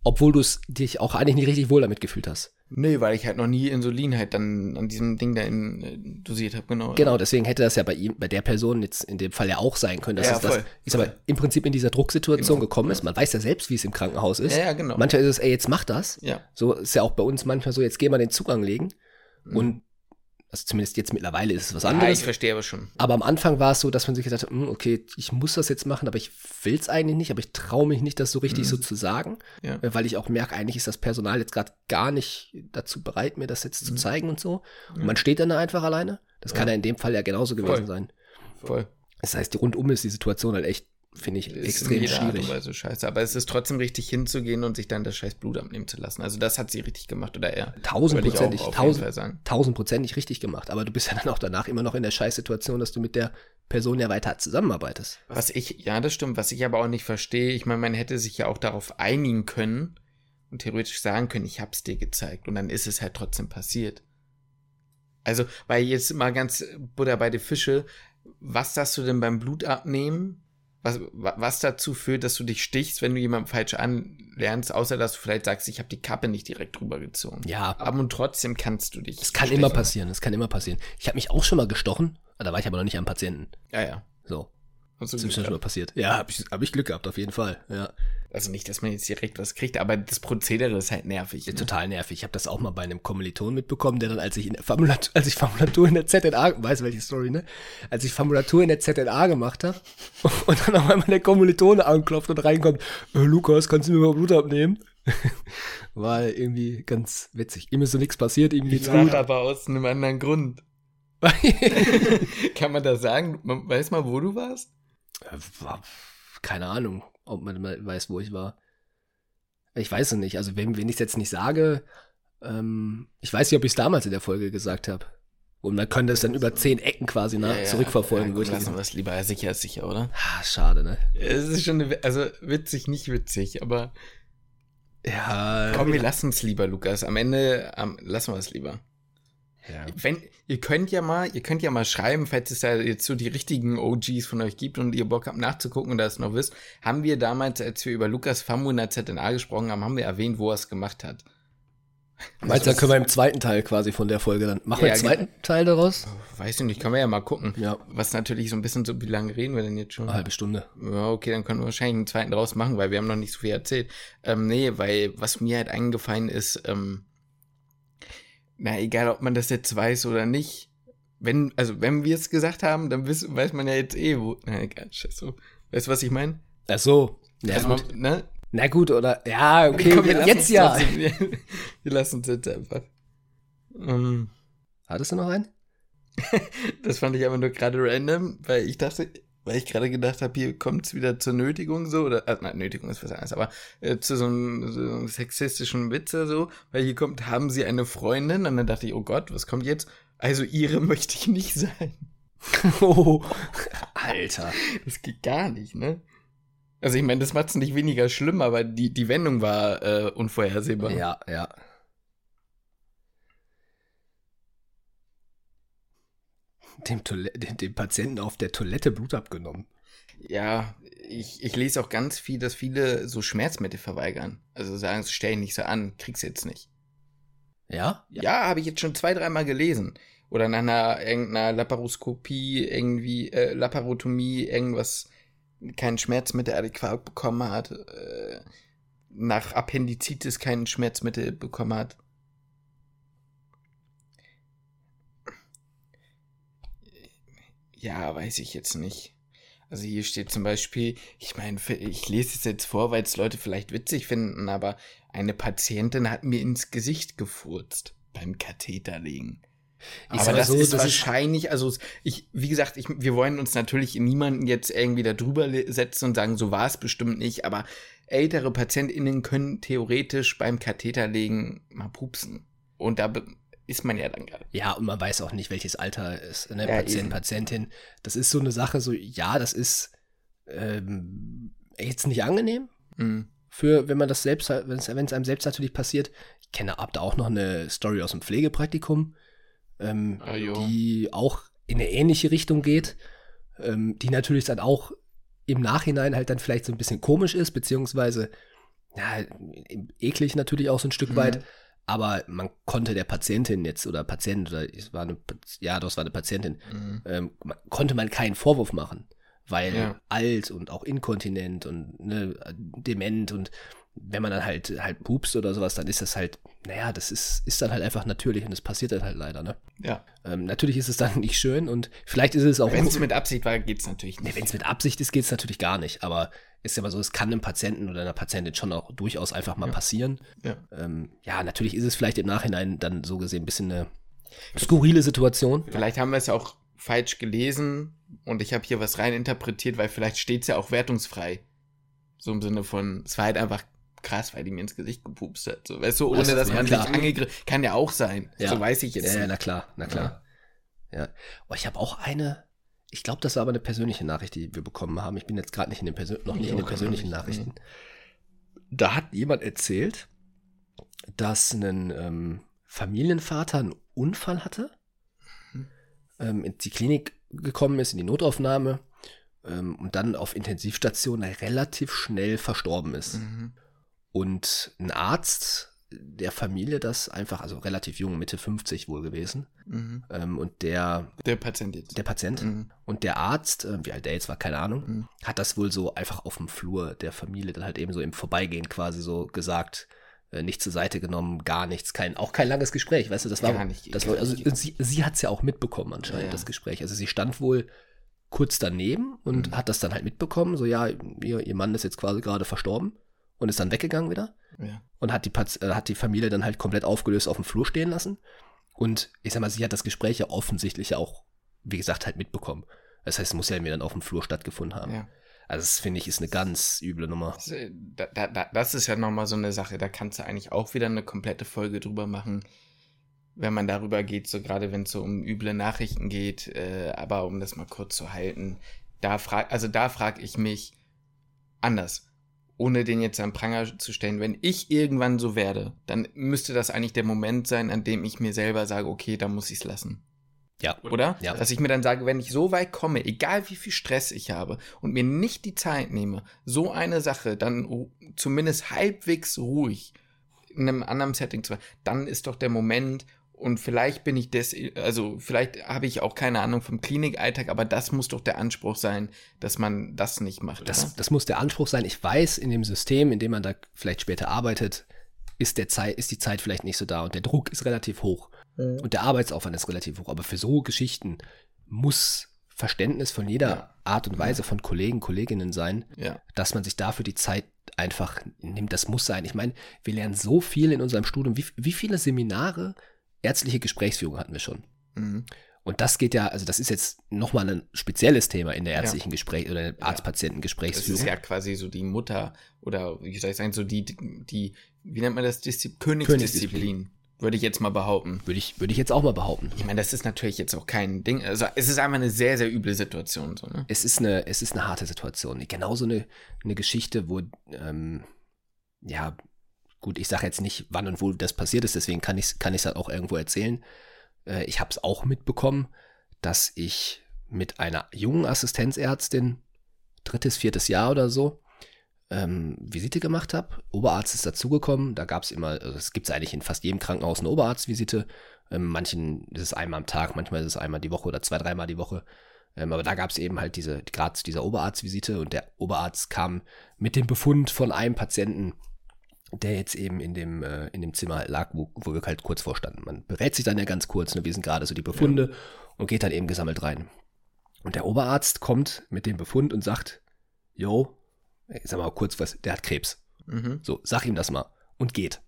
Obwohl du es dich auch eigentlich nicht richtig wohl damit gefühlt hast. Nee, weil ich halt noch nie Insulin halt dann an diesem Ding da in, äh, dosiert habe, genau. Genau, deswegen hätte das ja bei ihm, bei der Person jetzt in dem Fall ja auch sein können, dass Ja, es das, voll, ich sag mal, im Prinzip in dieser Drucksituation Genau, gekommen ist. Man weiß ja selbst, wie es im Krankenhaus ist. Ja, ja, genau. Manchmal ist es, ey, jetzt mach das. Ja. So ist ja auch bei uns manchmal so, jetzt geh mal den Zugang legen. Mhm. Und also zumindest jetzt mittlerweile ist es was Ja, anderes. ich verstehe aber schon. aber am Anfang war es so, dass man sich gedacht hat, hm, okay, ich muss das jetzt machen, aber ich will es eigentlich nicht, aber ich traue mich nicht, das so richtig so zu sagen, Ja. äh, weil ich auch merke, eigentlich ist das Personal jetzt gerade gar nicht dazu bereit, mir das jetzt zu zeigen und so. Und man steht dann da einfach alleine. Das kann ja in dem Fall ja genauso gewesen Voll. sein. Voll. Das heißt, rundum ist die Situation halt echt, finde ich, Ist extrem jeder Art und schwierig. Weise scheiße. Aber es ist trotzdem richtig hinzugehen und sich dann das scheiß Blut abnehmen zu lassen. Also das hat sie richtig gemacht oder er. Tausendprozentig, tausend, tausendprozentig richtig gemacht. Aber du bist ja dann auch danach immer noch in der Scheißsituation, dass du mit der Person ja weiter zusammenarbeitest. Was ich, ja, das stimmt, was ich aber auch nicht verstehe, ich meine, man hätte sich ja auch darauf einigen können und theoretisch sagen können, ich hab's dir gezeigt und dann ist es halt trotzdem passiert. Also, weil jetzt mal ganz Butter bei die Fische, was sagst du denn beim Blutabnehmen? Was, wa- was dazu führt, dass du dich stichst, wenn du jemanden falsch anlernst, außer dass du vielleicht sagst, ich habe die Kappe nicht direkt drüber gezogen. Ja, Aber und trotzdem kannst du dich. das kann immer passieren, das kann immer passieren. Ich habe mich auch schon mal gestochen, da war ich aber noch nicht am Patienten. Ja, ja. So, das ist mir schon mal passiert. Ja, habe ich, hab ich Glück gehabt, auf jeden Fall. Ja. Also nicht, dass man jetzt direkt was kriegt, aber das Prozedere ist halt nervig. Ne? total nervig. Ich habe das auch mal bei einem Kommiliton mitbekommen, der dann, als ich in der Formulatur, als ich Formulatur in der ZNA, weiß welche Story, ne? Als ich Formulatur in der ZNA gemacht habe und dann auf einmal der Kommilitone anklopft und reinkommt, äh, Lukas, kannst du mir mal Blut abnehmen? War irgendwie ganz witzig. Ihm ist so nichts passiert, ihm geht's gut. aber aus einem anderen Grund. Kann man das sagen? Weiß mal, wo du warst? War- Keine Ahnung, ob man mal weiß, wo ich war. Ich weiß es nicht. Also, wenn, wenn ich es jetzt nicht sage, ähm, ich weiß nicht, ob ich es damals in der Folge gesagt habe. Und man könnte es dann über zehn Ecken quasi nach, Ja, ja. zurückverfolgen. Ja, gut, lassen wir es lieber. Sicher ist sicher, oder? ah, schade, ne? Es ist schon, eine, also witzig, nicht witzig, aber Ja, komm, wir lassen es lieber, Lukas. Am Ende ähm, lassen wir es lieber. Ja. Wenn, ihr könnt ja mal, ihr könnt ja mal schreiben, falls es da jetzt so die richtigen OGs von euch gibt und ihr Bock habt nachzugucken und das noch wisst, haben wir damals, als wir über Lukas Famu in der ZNA gesprochen haben, haben wir erwähnt, wo er es gemacht hat. Meinst du, dann können wir im zweiten Teil quasi von der Folge dann. Machen wir Ja, einen zweiten Teil daraus? Weiß ich nicht, können wir ja mal gucken. Ja. Was natürlich so ein bisschen so, wie lange reden wir denn jetzt schon? Eine halbe Stunde. Ja, okay, dann können wir wahrscheinlich einen zweiten draus machen, weil wir haben noch nicht so viel erzählt. Ähm, nee, weil was mir halt eingefallen ist, ähm, na, egal ob man das jetzt weiß oder nicht, wenn, also wenn wir es gesagt haben, dann wiss, weiß man ja jetzt eh, wo. Na egal, scheiße. Weißt du, was ich meine? Ach so. Ja, also gut. man, ne? Na gut, oder? Ja, okay, Komm, wir jetzt ja. trotzdem. Wir, wir lassen es jetzt einfach. Ähm, Hattest du noch einen? Das fand ich aber nur gerade random, weil ich dachte, weil ich gerade gedacht habe, hier kommt es wieder zur Nötigung so, oder, äh, nein, Nötigung ist was anderes, aber äh, zu so einem, so einem sexistischen Witze so, weil hier kommt, haben sie eine Freundin, und dann dachte ich, oh Gott, was kommt jetzt? Also ihre möchte ich nicht sein. oh, Alter. Das geht gar nicht, ne? Also ich meine, das macht es nicht weniger schlimm, aber die, die Wendung war äh, unvorhersehbar. Ja, ja. Dem, dem, dem Patienten auf der Toilette Blut abgenommen. Ja, ich, ich lese auch ganz viel, dass viele so Schmerzmittel verweigern. Also sagen, stell dich nicht so an, krieg's jetzt nicht. Ja? Ja, ja habe ich jetzt schon zwei, dreimal gelesen. Oder nach einer irgendeiner Laparoskopie, irgendwie, äh, Laparotomie, irgendwas, kein Schmerzmittel adäquat bekommen hat, äh, nach Appendizitis kein Schmerzmittel bekommen hat. Ja, weiß ich jetzt nicht. Also hier steht zum Beispiel, ich meine, ich lese es jetzt vor, weil es Leute vielleicht witzig finden, aber eine Patientin hat mir ins Gesicht gefurzt beim Katheterlegen. Ich aber das so, ist das wahrscheinlich, ist also ich, wie gesagt, ich, wir wollen uns natürlich niemanden jetzt irgendwie da drüber setzen und sagen, so war es bestimmt nicht, aber ältere PatientInnen können theoretisch beim Katheterlegen mal pupsen. Und da ist man ja dann gerade. Ja, und man weiß auch nicht, welches Alter ist, ne, ja, Patient, eben. Patientin. Das ist so eine Sache, so, ja, das ist ähm, jetzt nicht angenehm. Mhm. Für, wenn man das selbst, wenn es einem selbst natürlich passiert. Ich kenne ab da auch noch eine Story aus dem Pflegepraktikum, ähm, ah, die auch in eine ähnliche Richtung geht, ähm, die natürlich dann auch im Nachhinein halt dann vielleicht so ein bisschen komisch ist, beziehungsweise ja, eklig natürlich auch so ein Stück mhm. weit aber man konnte der Patientin jetzt oder Patient oder es war eine ja das war eine Patientin mhm. ähm, konnte man keinen Vorwurf machen weil ja. alt und auch inkontinent und ne, dement und wenn man dann halt halt pupst oder sowas, dann ist das halt, naja, das ist, ist dann halt einfach natürlich und das passiert dann halt leider, ne? Ja. Ähm, natürlich ist es dann nicht schön und vielleicht ist es auch. Wenn es mit Absicht war, geht es natürlich nicht. Nee, wenn es mit Absicht ist, geht es natürlich gar nicht. Aber ist ja mal so, es kann einem Patienten oder einer Patientin schon auch durchaus einfach mal ja. passieren. Ja. Ähm, ja, natürlich ist es vielleicht im Nachhinein dann so gesehen ein bisschen eine skurrile Situation. Vielleicht haben wir es auch falsch gelesen und ich habe hier was rein interpretiert, weil vielleicht steht es ja auch wertungsfrei. So im Sinne von, es war halt einfach krass, weil die mir ins Gesicht gepupst hat. So, weißt du, ohne das dass man sich angegriffen Kann ja auch sein. Ja. So weiß ich jetzt. Ja, nicht. na klar, na klar. Ja. ja. Oh, ich habe auch eine, ich glaube, das war aber eine persönliche Nachricht, die wir bekommen haben. Ich bin jetzt gerade nicht in den Persön noch nicht ich in den persönlichen Nachrichten. Da hat jemand erzählt, dass ein ähm, Familienvater einen Unfall hatte, mhm. ähm, in die Klinik gekommen ist, in die Notaufnahme ähm, und dann auf Intensivstation relativ schnell verstorben ist. Mhm. Und ein Arzt der Familie das einfach, also relativ jung, Mitte 50 wohl gewesen. Mhm. Ähm, und der. Der Patient jetzt. Der Patient. Mhm. Und der Arzt, äh, wie alt der jetzt war, keine Ahnung, mhm. hat das wohl so einfach auf dem Flur der Familie dann halt eben so im Vorbeigehen quasi so gesagt, äh, nicht zur Seite genommen, gar nichts, kein, auch kein langes Gespräch, weißt du, das war, gar nicht, das war also sie, sie hat es ja auch mitbekommen anscheinend, ja, das Gespräch. Also sie stand wohl kurz daneben und mhm. hat das dann halt mitbekommen, so ja, ihr, ihr Mann ist jetzt quasi gerade verstorben und ist dann weggegangen wieder. Ja. Und hat die, äh, hat die Familie dann halt komplett aufgelöst auf dem Flur stehen lassen. Und ich sag mal, sie hat das Gespräch ja offensichtlich auch, wie gesagt, halt mitbekommen. Das heißt, es muss ja mir dann auf dem Flur stattgefunden haben. Ja. Also das finde ich ist eine ganz üble Nummer. Das, da, da, das ist ja nochmal so eine Sache, da kannst du eigentlich auch wieder eine komplette Folge drüber machen, wenn man darüber geht, so gerade wenn es so um üble Nachrichten geht, äh, aber um das mal kurz zu halten, da frag, also da frage ich mich anders ohne den jetzt am Pranger zu stellen, wenn ich irgendwann so werde, dann müsste das eigentlich der Moment sein, an dem ich mir selber sage, okay, da muss ich es lassen. Ja. Oder? Ja. Dass ich mir dann sage, wenn ich so weit komme, egal wie viel Stress ich habe und mir nicht die Zeit nehme, so eine Sache dann zumindest halbwegs ruhig in einem anderen Setting zu machen, dann ist doch der Moment, und vielleicht bin ich des, also vielleicht habe ich auch keine Ahnung vom Klinikalltag, aber das muss doch der Anspruch sein, dass man das nicht macht. Das, das muss der Anspruch sein. Ich weiß, in dem System, in dem man da vielleicht später arbeitet, ist, der Zeit, ist die Zeit vielleicht nicht so da und der Druck ist relativ hoch. Mhm. Und der Arbeitsaufwand ist relativ hoch. Aber für so Geschichten muss Verständnis von jeder ja. Art und Weise ja. von Kollegen, Kolleginnen sein, ja. dass man sich dafür die Zeit einfach nimmt. Das muss sein. Ich meine, wir lernen so viel in unserem Studium. Wie, wie viele Seminare ärztliche Gesprächsführung hatten wir schon. Mhm. Und das geht ja, also das ist jetzt nochmal ein spezielles Thema in der ärztlichen ja. Gespräch oder Arzt-Patienten-Gesprächsführung. Das ist ja quasi so die Mutter oder wie soll ich sagen, so die, die wie nennt man das, Diszi Königsdisziplin. Königsdisziplin. Würde ich jetzt mal behaupten. Würde ich, würde ich jetzt auch mal behaupten. Ich meine, das ist natürlich jetzt auch kein Ding. Also es ist einfach eine sehr, sehr üble Situation. So, ne? Es ist eine, es ist eine harte Situation. Genauso eine, eine Geschichte, wo, ähm, ja, gut, ich sage jetzt nicht, wann und wo das passiert ist, deswegen kann ich es kann halt auch irgendwo erzählen. Äh, ich habe es auch mitbekommen, dass ich mit einer jungen Assistenzärztin, drittes, viertes Jahr oder so, ähm, Visite gemacht habe. Oberarzt ist dazugekommen. Da gab es immer, also es gibt es eigentlich in fast jedem Krankenhaus eine Oberarztvisite. Ähm, manchen ist es einmal am Tag, manchmal ist es einmal die Woche oder zwei, dreimal die Woche. Ähm, aber da gab es eben halt diese, gerade dieser Oberarztvisite und der Oberarzt kam mit dem Befund von einem Patienten, der jetzt eben in dem, äh, in dem Zimmer lag, wo, wo wir halt kurz vorstanden. Man berät sich dann ja ganz kurz, ne, wie sind gerade so die Befunde ja. und geht dann eben gesammelt rein. Und der Oberarzt kommt mit dem Befund und sagt, Jo, ich sag mal kurz was, der hat Krebs. Mhm. So, sag ihm das mal. Und geht.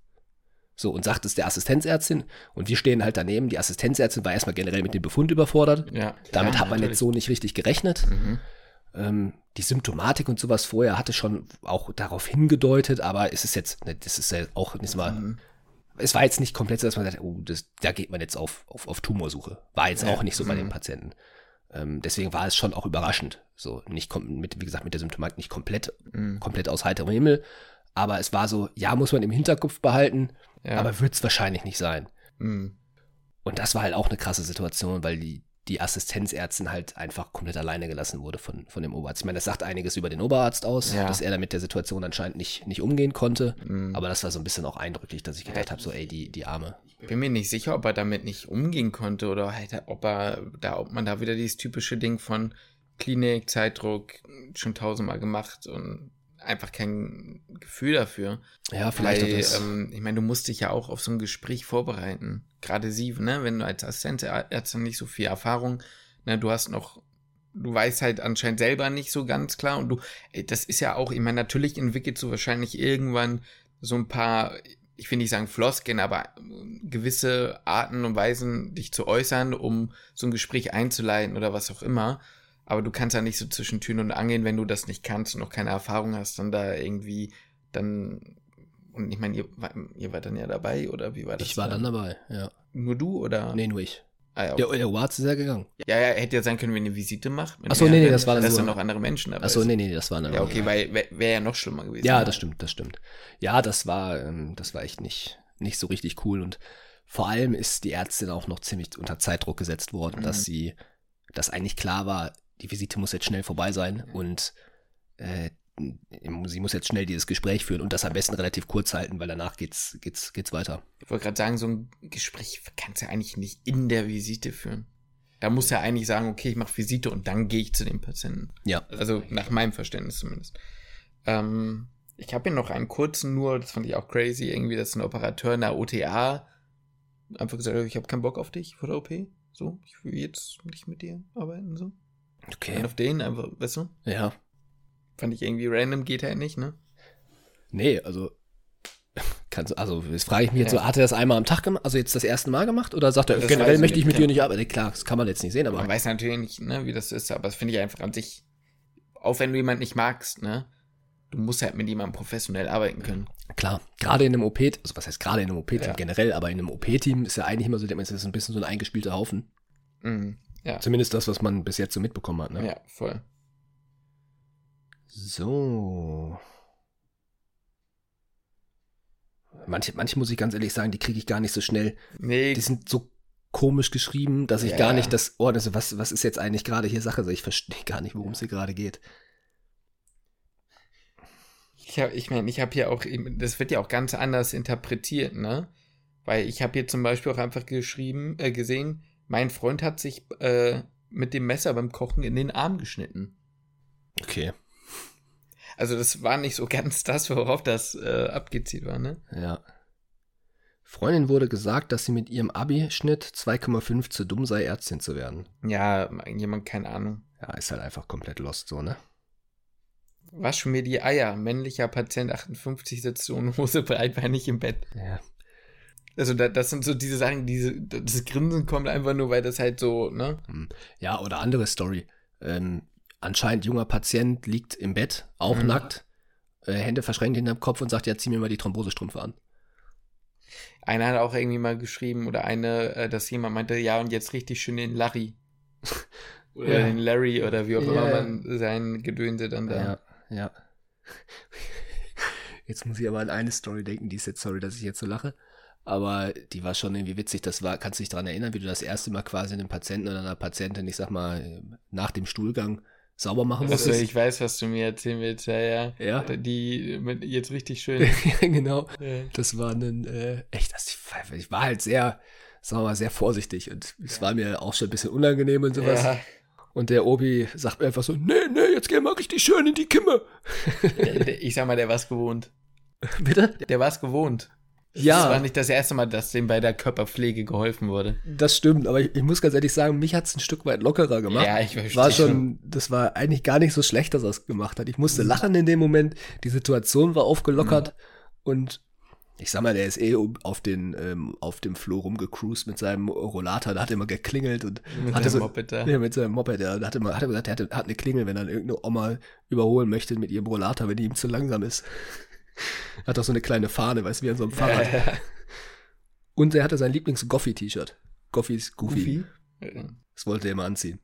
So, und sagt es der Assistenzärztin und wir stehen halt daneben. Die Assistenzärztin war erstmal generell mit dem Befund überfordert. Ja, Damit ja, hat man natürlich. jetzt so nicht richtig gerechnet. Mhm. Ähm, die Symptomatik und sowas vorher hatte schon auch darauf hingedeutet, aber es ist jetzt, ne, das ist ja auch nicht mal, mhm. es war jetzt nicht komplett so, dass man sagt, oh, das, da geht man jetzt auf, auf, auf Tumorsuche. War jetzt ja. auch nicht so bei den mhm. Patienten. Ähm, deswegen war es schon auch überraschend. So, nicht mit, wie gesagt, mit der Symptomatik nicht komplett, mhm. komplett aus heiterem Himmel. Aber es war so, ja, muss man im Hinterkopf behalten, ja. aber wird es wahrscheinlich nicht sein. Mhm. Und das war halt auch eine krasse Situation, weil die, die Assistenzärztin halt einfach komplett alleine gelassen wurde von, von dem Oberarzt. Ich meine, das sagt einiges über den Oberarzt aus, ja. dass er damit der Situation anscheinend nicht, nicht umgehen konnte. Mhm. Aber das war so ein bisschen auch eindrücklich, dass ich gedacht habe, so, ey, die, die Arme. Ich bin mir nicht sicher, ob er damit nicht umgehen konnte oder halt, ob er da, ob man da wieder dieses typische Ding von Klinik, Zeitdruck schon tausendmal gemacht und einfach kein Gefühl dafür. Ja, vielleicht. Weil, ähm, ich meine, du musst dich ja auch auf so ein Gespräch vorbereiten. Gerade sie, ne, wenn du als Assistentärztin nicht so viel Erfahrung, ne, du hast noch, du weißt halt anscheinend selber nicht so ganz klar und du, das ist ja auch, ich meine, natürlich entwickelst du wahrscheinlich irgendwann so ein paar, ich will nicht sagen Flosken, aber gewisse Arten und Weisen, dich zu äußern, um so ein Gespräch einzuleiten oder was auch immer. Aber du kannst ja nicht so zwischen Türen und Angeln, wenn du das nicht kannst und noch keine Erfahrung hast, dann da irgendwie dann. Und ich meine, ihr, ihr wart dann ja dabei, oder wie war das? Ich war dann, dann dabei, ja. Nur du, oder? Nee, nur ich. Ah, ja, okay. Der, der Oberarzt ist ja gegangen. Ja, ja, hätte ja sein können, wenn ihr eine Visite macht. Achso, nee, nee, das war dann Dass nur. noch andere Menschen dabei Achso, nee, nee, das waren dann Ja, okay, weil wäre wär ja noch schlimmer gewesen. Ja, das stimmt, das stimmt. Ja, das war, ähm, das war echt nicht, nicht so richtig cool und vor allem ist die Ärztin auch noch ziemlich unter Zeitdruck gesetzt worden, mhm. dass sie, dass eigentlich klar war, die Visite muss jetzt schnell vorbei sein und äh, sie muss jetzt schnell dieses Gespräch führen und das am besten relativ kurz halten, weil danach geht's, geht's, geht's weiter. Ich wollte gerade sagen, so ein Gespräch kannst du ja eigentlich nicht in der Visite führen. Da muss er eigentlich sagen, okay, ich mache Visite und dann gehe ich zu dem Patienten. Ja. Also nach meinem Verständnis zumindest. Ähm, ich habe hier noch einen kurzen, nur, das fand ich auch crazy, irgendwie, dass ein Operateur in der OTA einfach gesagt hat, ich habe keinen Bock auf dich vor der OP. So, ich will jetzt nicht mit dir arbeiten, so. Okay. Und auf den einfach, weißt du? Ja. Fand ich irgendwie random, geht halt nicht, ne? Nee, also. Kannst, also, jetzt frage ich mich jetzt ja. so, hat er das einmal am Tag gemacht, also jetzt das erste Mal gemacht? Oder sagt er, das generell möchte ich mit dir nicht arbeiten? Klar, das kann man jetzt nicht sehen, aber. Man weiß natürlich nicht, ne, wie das ist, aber das finde ich einfach an sich, auch wenn du jemanden nicht magst, ne? Du musst halt mit jemandem professionell arbeiten können. Klar, gerade in einem OP, also was heißt gerade in einem OP-Team ja. generell, aber in einem OP-Team ist ja eigentlich immer so, das ist ein bisschen so ein eingespielter Haufen. Mhm. Ja. Zumindest das, was man bis jetzt so mitbekommen hat. Ne? Ja, voll. So. Manche, manche muss ich ganz ehrlich sagen, die kriege ich gar nicht so schnell. Nee. Die sind so komisch geschrieben, dass ich ja. gar nicht das Ohr, also was, was ist jetzt eigentlich gerade hier Sache? Also ich verstehe gar nicht, worum es hier gerade geht. Ich, hab, ich meine, ich habe hier auch, das wird ja auch ganz anders interpretiert, ne? Weil ich habe hier zum Beispiel auch einfach geschrieben, äh, gesehen, mein Freund hat sich äh, mit dem Messer beim Kochen in den Arm geschnitten. Okay. Also das war nicht so ganz das, worauf das äh, abgezielt war, ne? Ja. Freundin wurde gesagt, dass sie mit ihrem Abi-Schnitt 2,5 zu dumm sei, Ärztin zu werden. Ja, jemand, keine Ahnung. Ja, ist halt einfach komplett lost so, ne? Wasch mir die Eier. Männlicher Patient 58 sitzt ohne Hose breitbeinig im Bett. Ja. Also da, das sind so diese Sachen, diese, das Grinsen kommt einfach nur, weil das halt so, ne? Hm. Ja, oder andere Story. Ähm, anscheinend junger Patient liegt im Bett, auch mhm. nackt, äh, Hände verschränkt hinterm Kopf und sagt, ja, zieh mir mal die Thrombosestrümpfe an. Einer hat auch irgendwie mal geschrieben, oder eine, äh, dass jemand meinte, ja, und jetzt richtig schön den Larry. oder ja. den Larry, oder wie auch ja. immer man sein Gedönse dann da. Ja, ja. Jetzt muss ich aber an eine Story denken, die ist jetzt, sorry, dass ich jetzt so lache. Aber die war schon irgendwie witzig. Das war, kannst du dich daran erinnern, wie du das erste Mal quasi einen Patienten oder einer Patientin, ich sag mal, nach dem Stuhlgang sauber machen musst. Also ich weiß, was du mir erzählen willst, ja, ja. Ja. Die mit, jetzt richtig schön. ja, genau. Ja. Das war ein, äh, echt, das, ich war halt sehr, sagen wir mal, sehr vorsichtig und es ja. war mir auch schon ein bisschen unangenehm und sowas. Ja. Und der Obi sagt mir einfach so, nee, nee, jetzt geh mal richtig schön in die Kimme. ich sag mal, der war's gewohnt. Bitte? Der war's gewohnt. Ja. Das war nicht das erste Mal, dass dem bei der Körperpflege geholfen wurde. Das stimmt, aber ich, ich muss ganz ehrlich sagen, mich hat es ein Stück weit lockerer gemacht. Ja, ich verstehe. War schon, das war eigentlich gar nicht so schlecht, dass er es gemacht hat. Ich musste lachen in dem Moment. Die Situation war aufgelockert mhm. und ich sag mal, der ist eh auf, den, ähm, auf dem Flur rumgecruised mit seinem Rollator, da hat immer geklingelt und mit hatte so, Moped da. Ja, mit seinem Moped, der hat immer, hat immer gesagt, er hat, hat eine Klingel, wenn er irgendeine Oma überholen möchte mit ihrem Rollator, wenn die ihm zu langsam ist. Hat auch so eine kleine Fahne, weißt du, wie an so einem Fahrrad. Ja, ja. Und er hatte sein Lieblings-Goffy-T-Shirt. Goffys Goofy. Goofy? Das wollte er immer anziehen.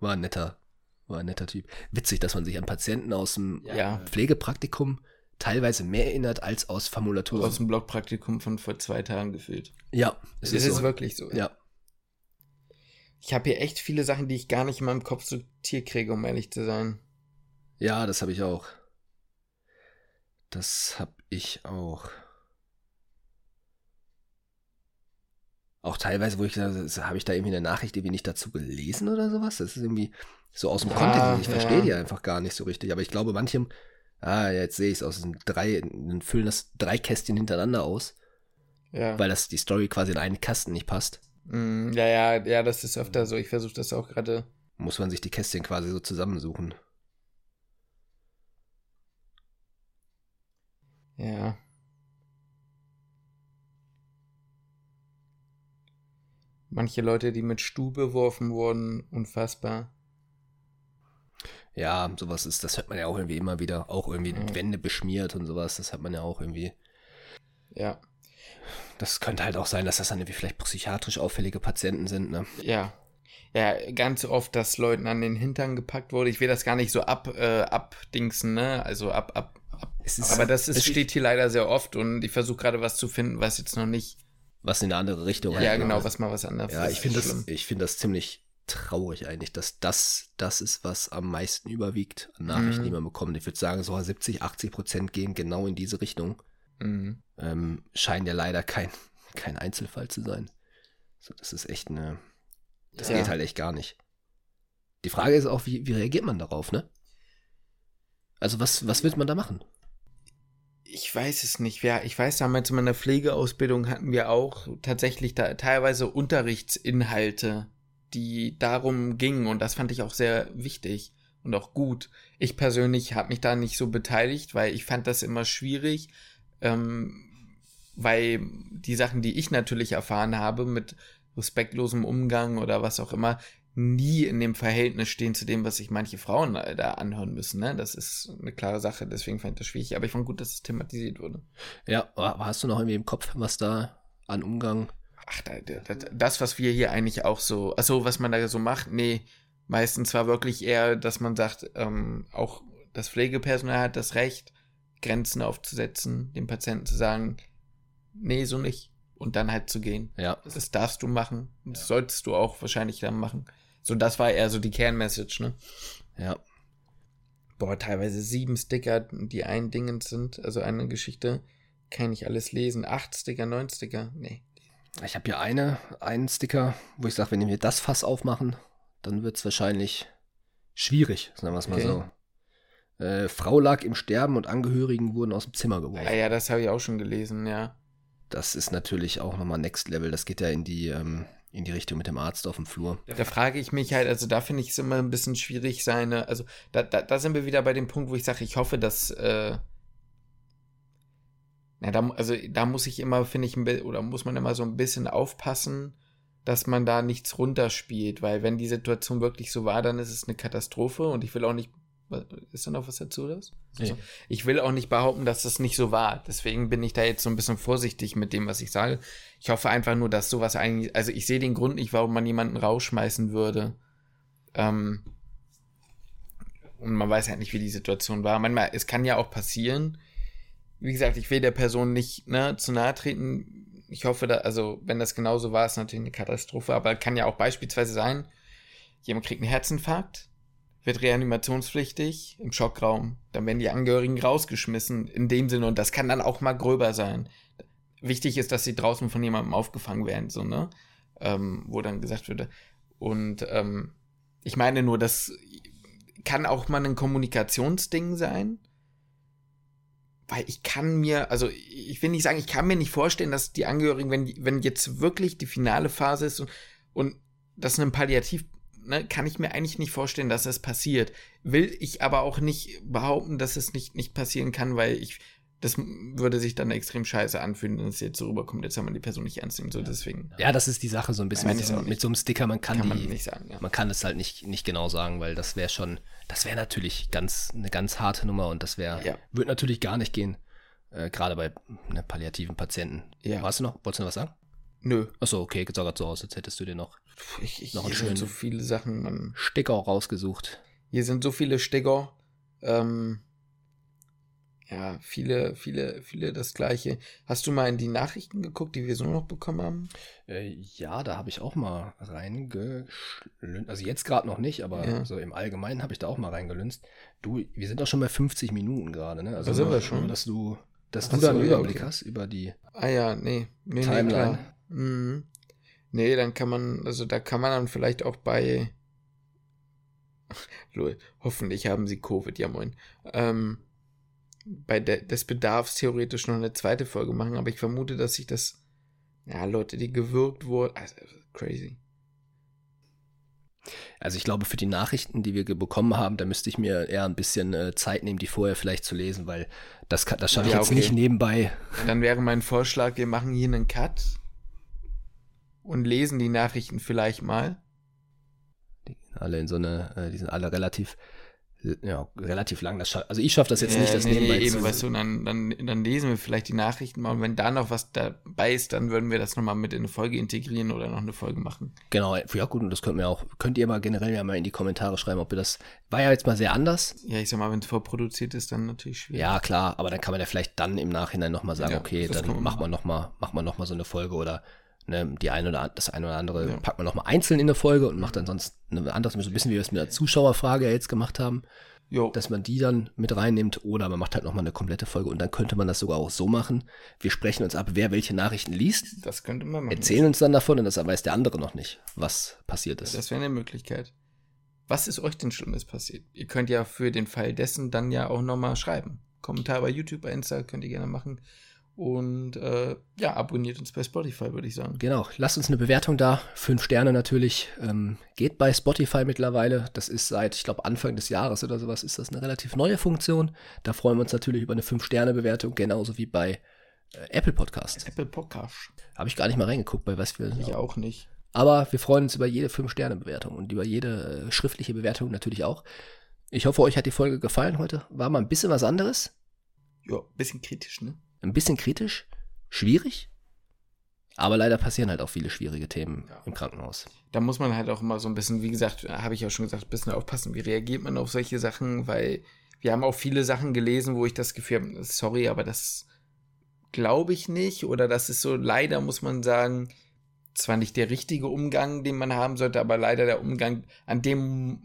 War ein netter, war ein netter Typ. Witzig, dass man sich an Patienten aus dem ja. Pflegepraktikum teilweise mehr erinnert als aus Formulaturen. Aus dem Blogpraktikum von vor zwei Tagen gefühlt. Ja, es ist, ist so. wirklich so. Ja. Ich habe hier echt viele Sachen, die ich gar nicht in meinem Kopf sortiert kriege, um ehrlich zu sein. Ja, das habe ich auch. Das hab ich auch. Auch teilweise, wo ich gesagt habe ich da irgendwie eine Nachricht irgendwie nicht dazu gelesen oder sowas. Das ist irgendwie so aus dem ja, Kontext. Ich ja. verstehe die einfach gar nicht so richtig. Aber ich glaube, manchem, ah, jetzt sehe ich es aus den drei, dann füllen das drei Kästchen hintereinander aus. Ja. Weil das die Story quasi in einen Kasten nicht passt. Mm, ja, ja, ja, das ist öfter so. Ich versuche das auch gerade. Muss man sich die Kästchen quasi so zusammensuchen. Ja. Manche Leute, die mit Stuhl beworfen wurden, unfassbar. Ja, sowas ist, das hört man ja auch irgendwie immer wieder. Auch irgendwie ja. Wände beschmiert und sowas, das hat man ja auch irgendwie. Ja. Das könnte halt auch sein, dass das dann irgendwie vielleicht psychiatrisch auffällige Patienten sind, ne? Ja. Ja, ganz oft, dass Leuten an den Hintern gepackt wurde. Ich will das gar nicht so ab, äh, abdingsen, ne? Also ab, ab, ist, aber das ist, steht hier leider sehr oft und ich versuche gerade was zu finden, was jetzt noch nicht. Was in eine andere Richtung Ja, halt genau, was mal was anderes Ja, ich finde das, ich finde das ziemlich traurig eigentlich, dass das das ist, was am meisten überwiegt an Nachrichten, mhm. die man bekommt. Ich würde sagen, so 70, 80 Prozent gehen genau in diese Richtung. Mhm. Ähm, scheint ja leider kein, kein Einzelfall zu sein. So, das ist echt eine. Das ja. geht halt echt gar nicht. Die Frage ist auch, wie, wie reagiert man darauf, ne? Also was, was wird man da machen? Ich weiß es nicht. Ja, ich weiß, damals in meiner Pflegeausbildung hatten wir auch tatsächlich da teilweise Unterrichtsinhalte, die darum gingen und das fand ich auch sehr wichtig und auch gut. Ich persönlich habe mich da nicht so beteiligt, weil ich fand das immer schwierig, ähm, weil die Sachen, die ich natürlich erfahren habe mit respektlosem Umgang oder was auch immer, nie in dem Verhältnis stehen zu dem, was sich manche Frauen da anhören müssen. Ne? Das ist eine klare Sache, deswegen fand ich das schwierig. Aber ich fand gut, dass es thematisiert wurde. Ja, hast du noch irgendwie im Kopf, was da an Umgang? Ach, das, was wir hier eigentlich auch so, also was man da so macht, nee, meistens war wirklich eher, dass man sagt, ähm, auch das Pflegepersonal hat das Recht, Grenzen aufzusetzen, dem Patienten zu sagen, nee, so nicht. Und dann halt zu gehen. Ja. Das darfst du machen. Das ja. solltest du auch wahrscheinlich dann machen. So, das war eher so die Kernmessage, ne? Ja. Boah, teilweise sieben Sticker, die ein Ding sind, also eine Geschichte, kann ich alles lesen. Acht Sticker, neun Sticker, nee. Ich habe hier eine, einen Sticker, wo ich sage, wenn wir das Fass aufmachen, dann wird es wahrscheinlich schwierig, sagen wir es mal okay. so. Äh, Frau lag im Sterben und Angehörigen wurden aus dem Zimmer geworfen. Ja, ja das habe ich auch schon gelesen, ja. Das ist natürlich auch nochmal Next Level. Das geht ja in die, ähm, in die Richtung mit dem Arzt auf dem Flur. Da frage ich mich halt, also da finde ich es immer ein bisschen schwierig, seine, also da, da, da sind wir wieder bei dem Punkt, wo ich sage, ich hoffe, dass, äh, na, da, also da muss ich immer, finde ich, oder muss man immer so ein bisschen aufpassen, dass man da nichts runterspielt, weil wenn die Situation wirklich so war, dann ist es eine Katastrophe und ich will auch nicht Ist da noch was dazu, das? Nee. Ich will auch nicht behaupten, dass das nicht so war. Deswegen bin ich da jetzt so ein bisschen vorsichtig mit dem, was ich sage. Ich hoffe einfach nur, dass sowas eigentlich, also ich sehe den Grund nicht, warum man jemanden rausschmeißen würde. Ähm, und man weiß halt nicht, wie die Situation war. Manchmal, es kann ja auch passieren. Wie gesagt, ich will der Person nicht ne, zu nahe treten. Ich hoffe, da, also wenn das genauso war, ist natürlich eine Katastrophe. Aber kann ja auch beispielsweise sein, jemand kriegt einen Herzinfarkt, wird reanimationspflichtig im Schockraum. Dann werden die Angehörigen rausgeschmissen in dem Sinne. Und das kann dann auch mal gröber sein. Wichtig ist, dass sie draußen von jemandem aufgefangen werden, so, ne? Ähm, wo dann gesagt würde. Und ähm, ich meine nur, das kann auch mal ein Kommunikationsding sein. Weil ich kann mir, also ich will nicht sagen, ich kann mir nicht vorstellen, dass die Angehörigen, wenn, wenn jetzt wirklich die finale Phase ist und, und das ein Palliativ, ne, kann ich mir eigentlich nicht vorstellen, dass das passiert. Will ich aber auch nicht behaupten, dass es nicht, nicht passieren kann, weil ich das würde sich dann extrem scheiße anfühlen, wenn es jetzt so rüberkommt, jetzt haben wir die Person nicht ernst nehmen, so deswegen. Ja, das ist die Sache so ein bisschen mit, nicht. mit so einem Sticker, man kann, Kann die, man nicht sagen, ja. man kann es halt nicht, nicht genau sagen, weil das wäre schon, das wäre natürlich ganz, eine ganz harte Nummer und das wäre, Ja. wird natürlich gar nicht gehen, äh, gerade bei ne, palliativen Patienten. Ja. Warst du noch, wolltest du noch was sagen? Nö. Achso, okay, sah grad so aus, als hättest du dir noch Ich, ich, Noch einen schönen- so viele Sachen, man. Sticker rausgesucht. Hier sind so viele Sticker. Ähm, ja, viele, viele, viele das gleiche. Hast du mal in die Nachrichten geguckt, die wir so noch bekommen haben? Äh, ja, da habe ich auch mal reingelünzt. Also jetzt gerade noch nicht, aber Ja. so im Allgemeinen habe ich da auch mal reingelünzt. Du, wir sind doch schon bei 50 Minuten gerade, ne? Also Da sind wir schon. Dass du, dass Ach du da einen Überblick okay. hast über die. Ah ja, nee. nee, nee Timeline. klar. Mhm. Nee, dann kann man, also da kann man dann vielleicht auch bei. Lol, hoffentlich haben sie Covid, ja moin. Ähm, bei de des Bedarfs theoretisch noch eine zweite Folge machen, aber ich vermute, dass sich das. Ja, Leute, die gewürgt wurden. Also, crazy. Also ich glaube, für die Nachrichten, die wir bekommen haben, da müsste ich mir eher ein bisschen äh, Zeit nehmen, die vorher vielleicht zu lesen, weil das, kann- das schaffe ich Ja, jetzt okay. nicht nebenbei. Dann wäre mein Vorschlag, wir machen hier einen Cut und lesen die Nachrichten vielleicht mal. Die gehen alle in so eine, äh, die sind alle relativ, äh, ja, relativ lang. Also ich schaffe das jetzt Äh, nicht, das nee, nebenbei nee, eben, zu weißt du, dann, dann, dann lesen wir vielleicht die Nachrichten mal und wenn da noch was dabei ist, dann würden wir das nochmal mit in eine Folge integrieren oder noch eine Folge machen. Genau, ja gut, und das könnt ihr auch, könnt ihr mal generell ja mal in die Kommentare schreiben, ob ihr das, war ja jetzt mal sehr anders. Ja, ich sag mal, wenn es vorproduziert ist, dann natürlich schwierig. Ja, klar, aber dann kann man ja vielleicht dann im Nachhinein nochmal sagen, Ja, okay, dann macht man nochmal, macht man noch mal so eine Folge oder ne, die eine oder das eine oder andere Ja. packt man nochmal einzeln in eine Folge und macht dann sonst eine andere, so ein bisschen wie wir es mit der Zuschauerfrage ja jetzt gemacht haben, Jo, dass man die dann mit reinnimmt oder man macht halt nochmal eine komplette Folge und dann könnte man das sogar auch so machen. Wir sprechen uns ab, wer welche Nachrichten liest, das könnte man machen. erzählen uns dann davon und das weiß der andere noch nicht, was passiert ist. Das wäre eine Möglichkeit. Was ist euch denn Schlimmes passiert? Ihr könnt ja für den Fall dessen dann ja auch nochmal schreiben. Kommentar bei YouTube, bei Insta könnt ihr gerne machen. Und äh, ja, abonniert uns bei Spotify, würde ich sagen. Genau, lasst uns eine Bewertung da. Fünf Sterne natürlich. Ähm, geht bei Spotify mittlerweile. Das ist seit, ich glaube, Anfang des Jahres oder sowas, ist das eine relativ neue Funktion. Da freuen wir uns natürlich über eine Fünf-Sterne-Bewertung, genauso wie bei äh, Apple Podcast. Apple Podcast. Habe ich gar nicht mal reingeguckt, bei was wir. Ich auch nicht. Aber wir freuen uns über jede Fünf-Sterne-Bewertung und über jede äh, schriftliche Bewertung natürlich auch. Ich hoffe, euch hat die Folge gefallen heute. War mal ein bisschen was anderes. Ja, bisschen kritisch, ne? Ein bisschen kritisch. Schwierig. Aber leider passieren halt auch viele schwierige Themen Ja. im Krankenhaus. Da muss man halt auch immer so ein bisschen, wie gesagt, habe ich auch schon gesagt, ein bisschen aufpassen. Wie reagiert man auf solche Sachen? Weil wir haben auch viele Sachen gelesen, wo ich das Gefühl habe, sorry, aber das glaube ich nicht. Oder das ist so, leider muss man sagen, zwar nicht der richtige Umgang, den man haben sollte, aber leider der Umgang, an dem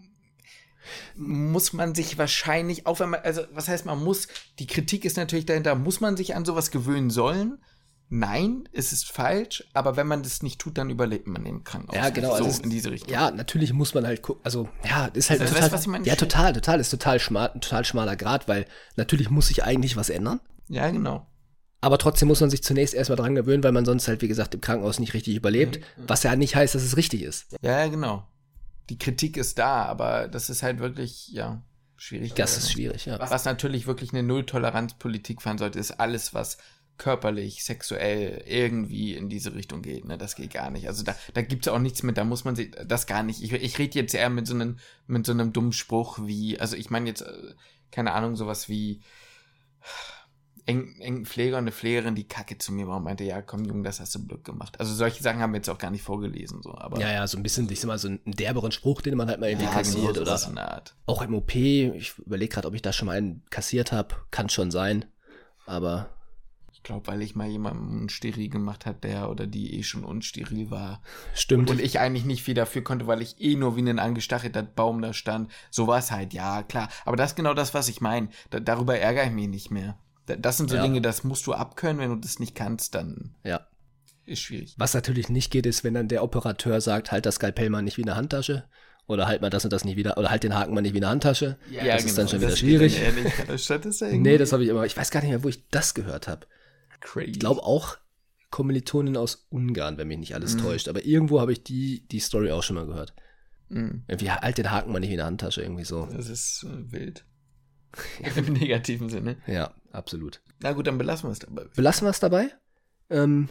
muss man sich wahrscheinlich, auch wenn man, also was heißt man muss, die Kritik ist natürlich dahinter, muss man sich an sowas gewöhnen sollen? Nein, es ist falsch, aber wenn man das nicht tut, dann überlebt man im Krankenhaus. Ja, genau, So also in diese Richtung. Ja, natürlich muss man halt gucken. Also, ja, ist halt Also, total. weißt was ich meine? Ja, total, total. Ist total schmal, ein total schmaler Grad, weil natürlich muss sich eigentlich was ändern. Ja, genau. Aber trotzdem muss man sich zunächst erstmal dran gewöhnen, weil man sonst halt, wie gesagt, im Krankenhaus nicht richtig überlebt. Was ja nicht heißt, dass es richtig ist. Ja, genau. Die Kritik ist da, aber das ist halt wirklich, ja, schwierig. Das ist schwierig, ja. Was natürlich wirklich eine Null-Toleranz-Politik fahren sollte, ist alles, was körperlich, sexuell irgendwie in diese Richtung geht. Ne? Das geht gar nicht. Also da, da gibt es auch nichts mit, da muss man sich, das gar nicht. Ich, ich rede jetzt eher mit so einem, mit so einem dummen Spruch wie, also ich meine jetzt, äh, keine Ahnung, sowas wie eng, Pfleger und eine Pflegerin, die Kacke zu mir war und meinte, ja, komm, Junge, das hast du Glück gemacht. Also solche Sachen haben wir jetzt auch gar nicht vorgelesen, so, aber. Ja, ja, so ein bisschen, ich sag mal, so einen derberen Spruch, den man halt mal irgendwie ja, genau kassiert genau, oder. In der Art. Auch im OP, ich überlege gerade, ob ich da schon mal einen kassiert habe, kann schon sein, aber. Ich glaube, weil ich mal jemanden steril gemacht hat, der oder die eh schon unsteril war. Stimmt. Und ich eigentlich nicht viel dafür konnte, weil ich eh nur wie ein angestachelter Baum da stand. So war es halt, ja, klar. Aber das ist genau das, was ich meine. Da, darüber ärgere ich mich nicht mehr. Das sind so ja. Dinge, das musst du abkönnen. Wenn du das nicht kannst, dann ja. ist schwierig. Was natürlich nicht geht, ist, wenn dann der Operateur sagt, halt das Skalpell mal nicht wie eine Handtasche. Oder halt mal das und das nicht wieder, oder halt den Haken mal nicht wie eine Handtasche. Ja, das genau. ist dann schon wieder schwierig. Das nee, das habe ich immer, ich weiß gar nicht mehr, wo ich das gehört habe. Crazy. Ich glaube auch Kommilitonin aus Ungarn, wenn mich nicht alles mm. täuscht. Aber irgendwo habe ich die, die Story auch schon mal gehört. Mm. Irgendwie halt den Haken mal nicht wie eine Handtasche, irgendwie so. Das ist äh, wild. Im negativen Sinne. Ja, absolut. Na gut, dann belassen wir es dabei. Belassen wir es dabei. Ähm,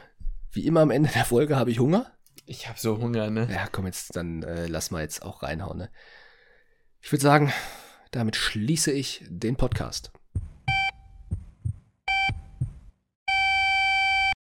wie immer am Ende der Folge habe ich Hunger. Ich habe so Hunger, ne? Ja, komm jetzt, dann äh, lass mal jetzt auch reinhauen, ne? Ich würde sagen, damit schließe ich den Podcast.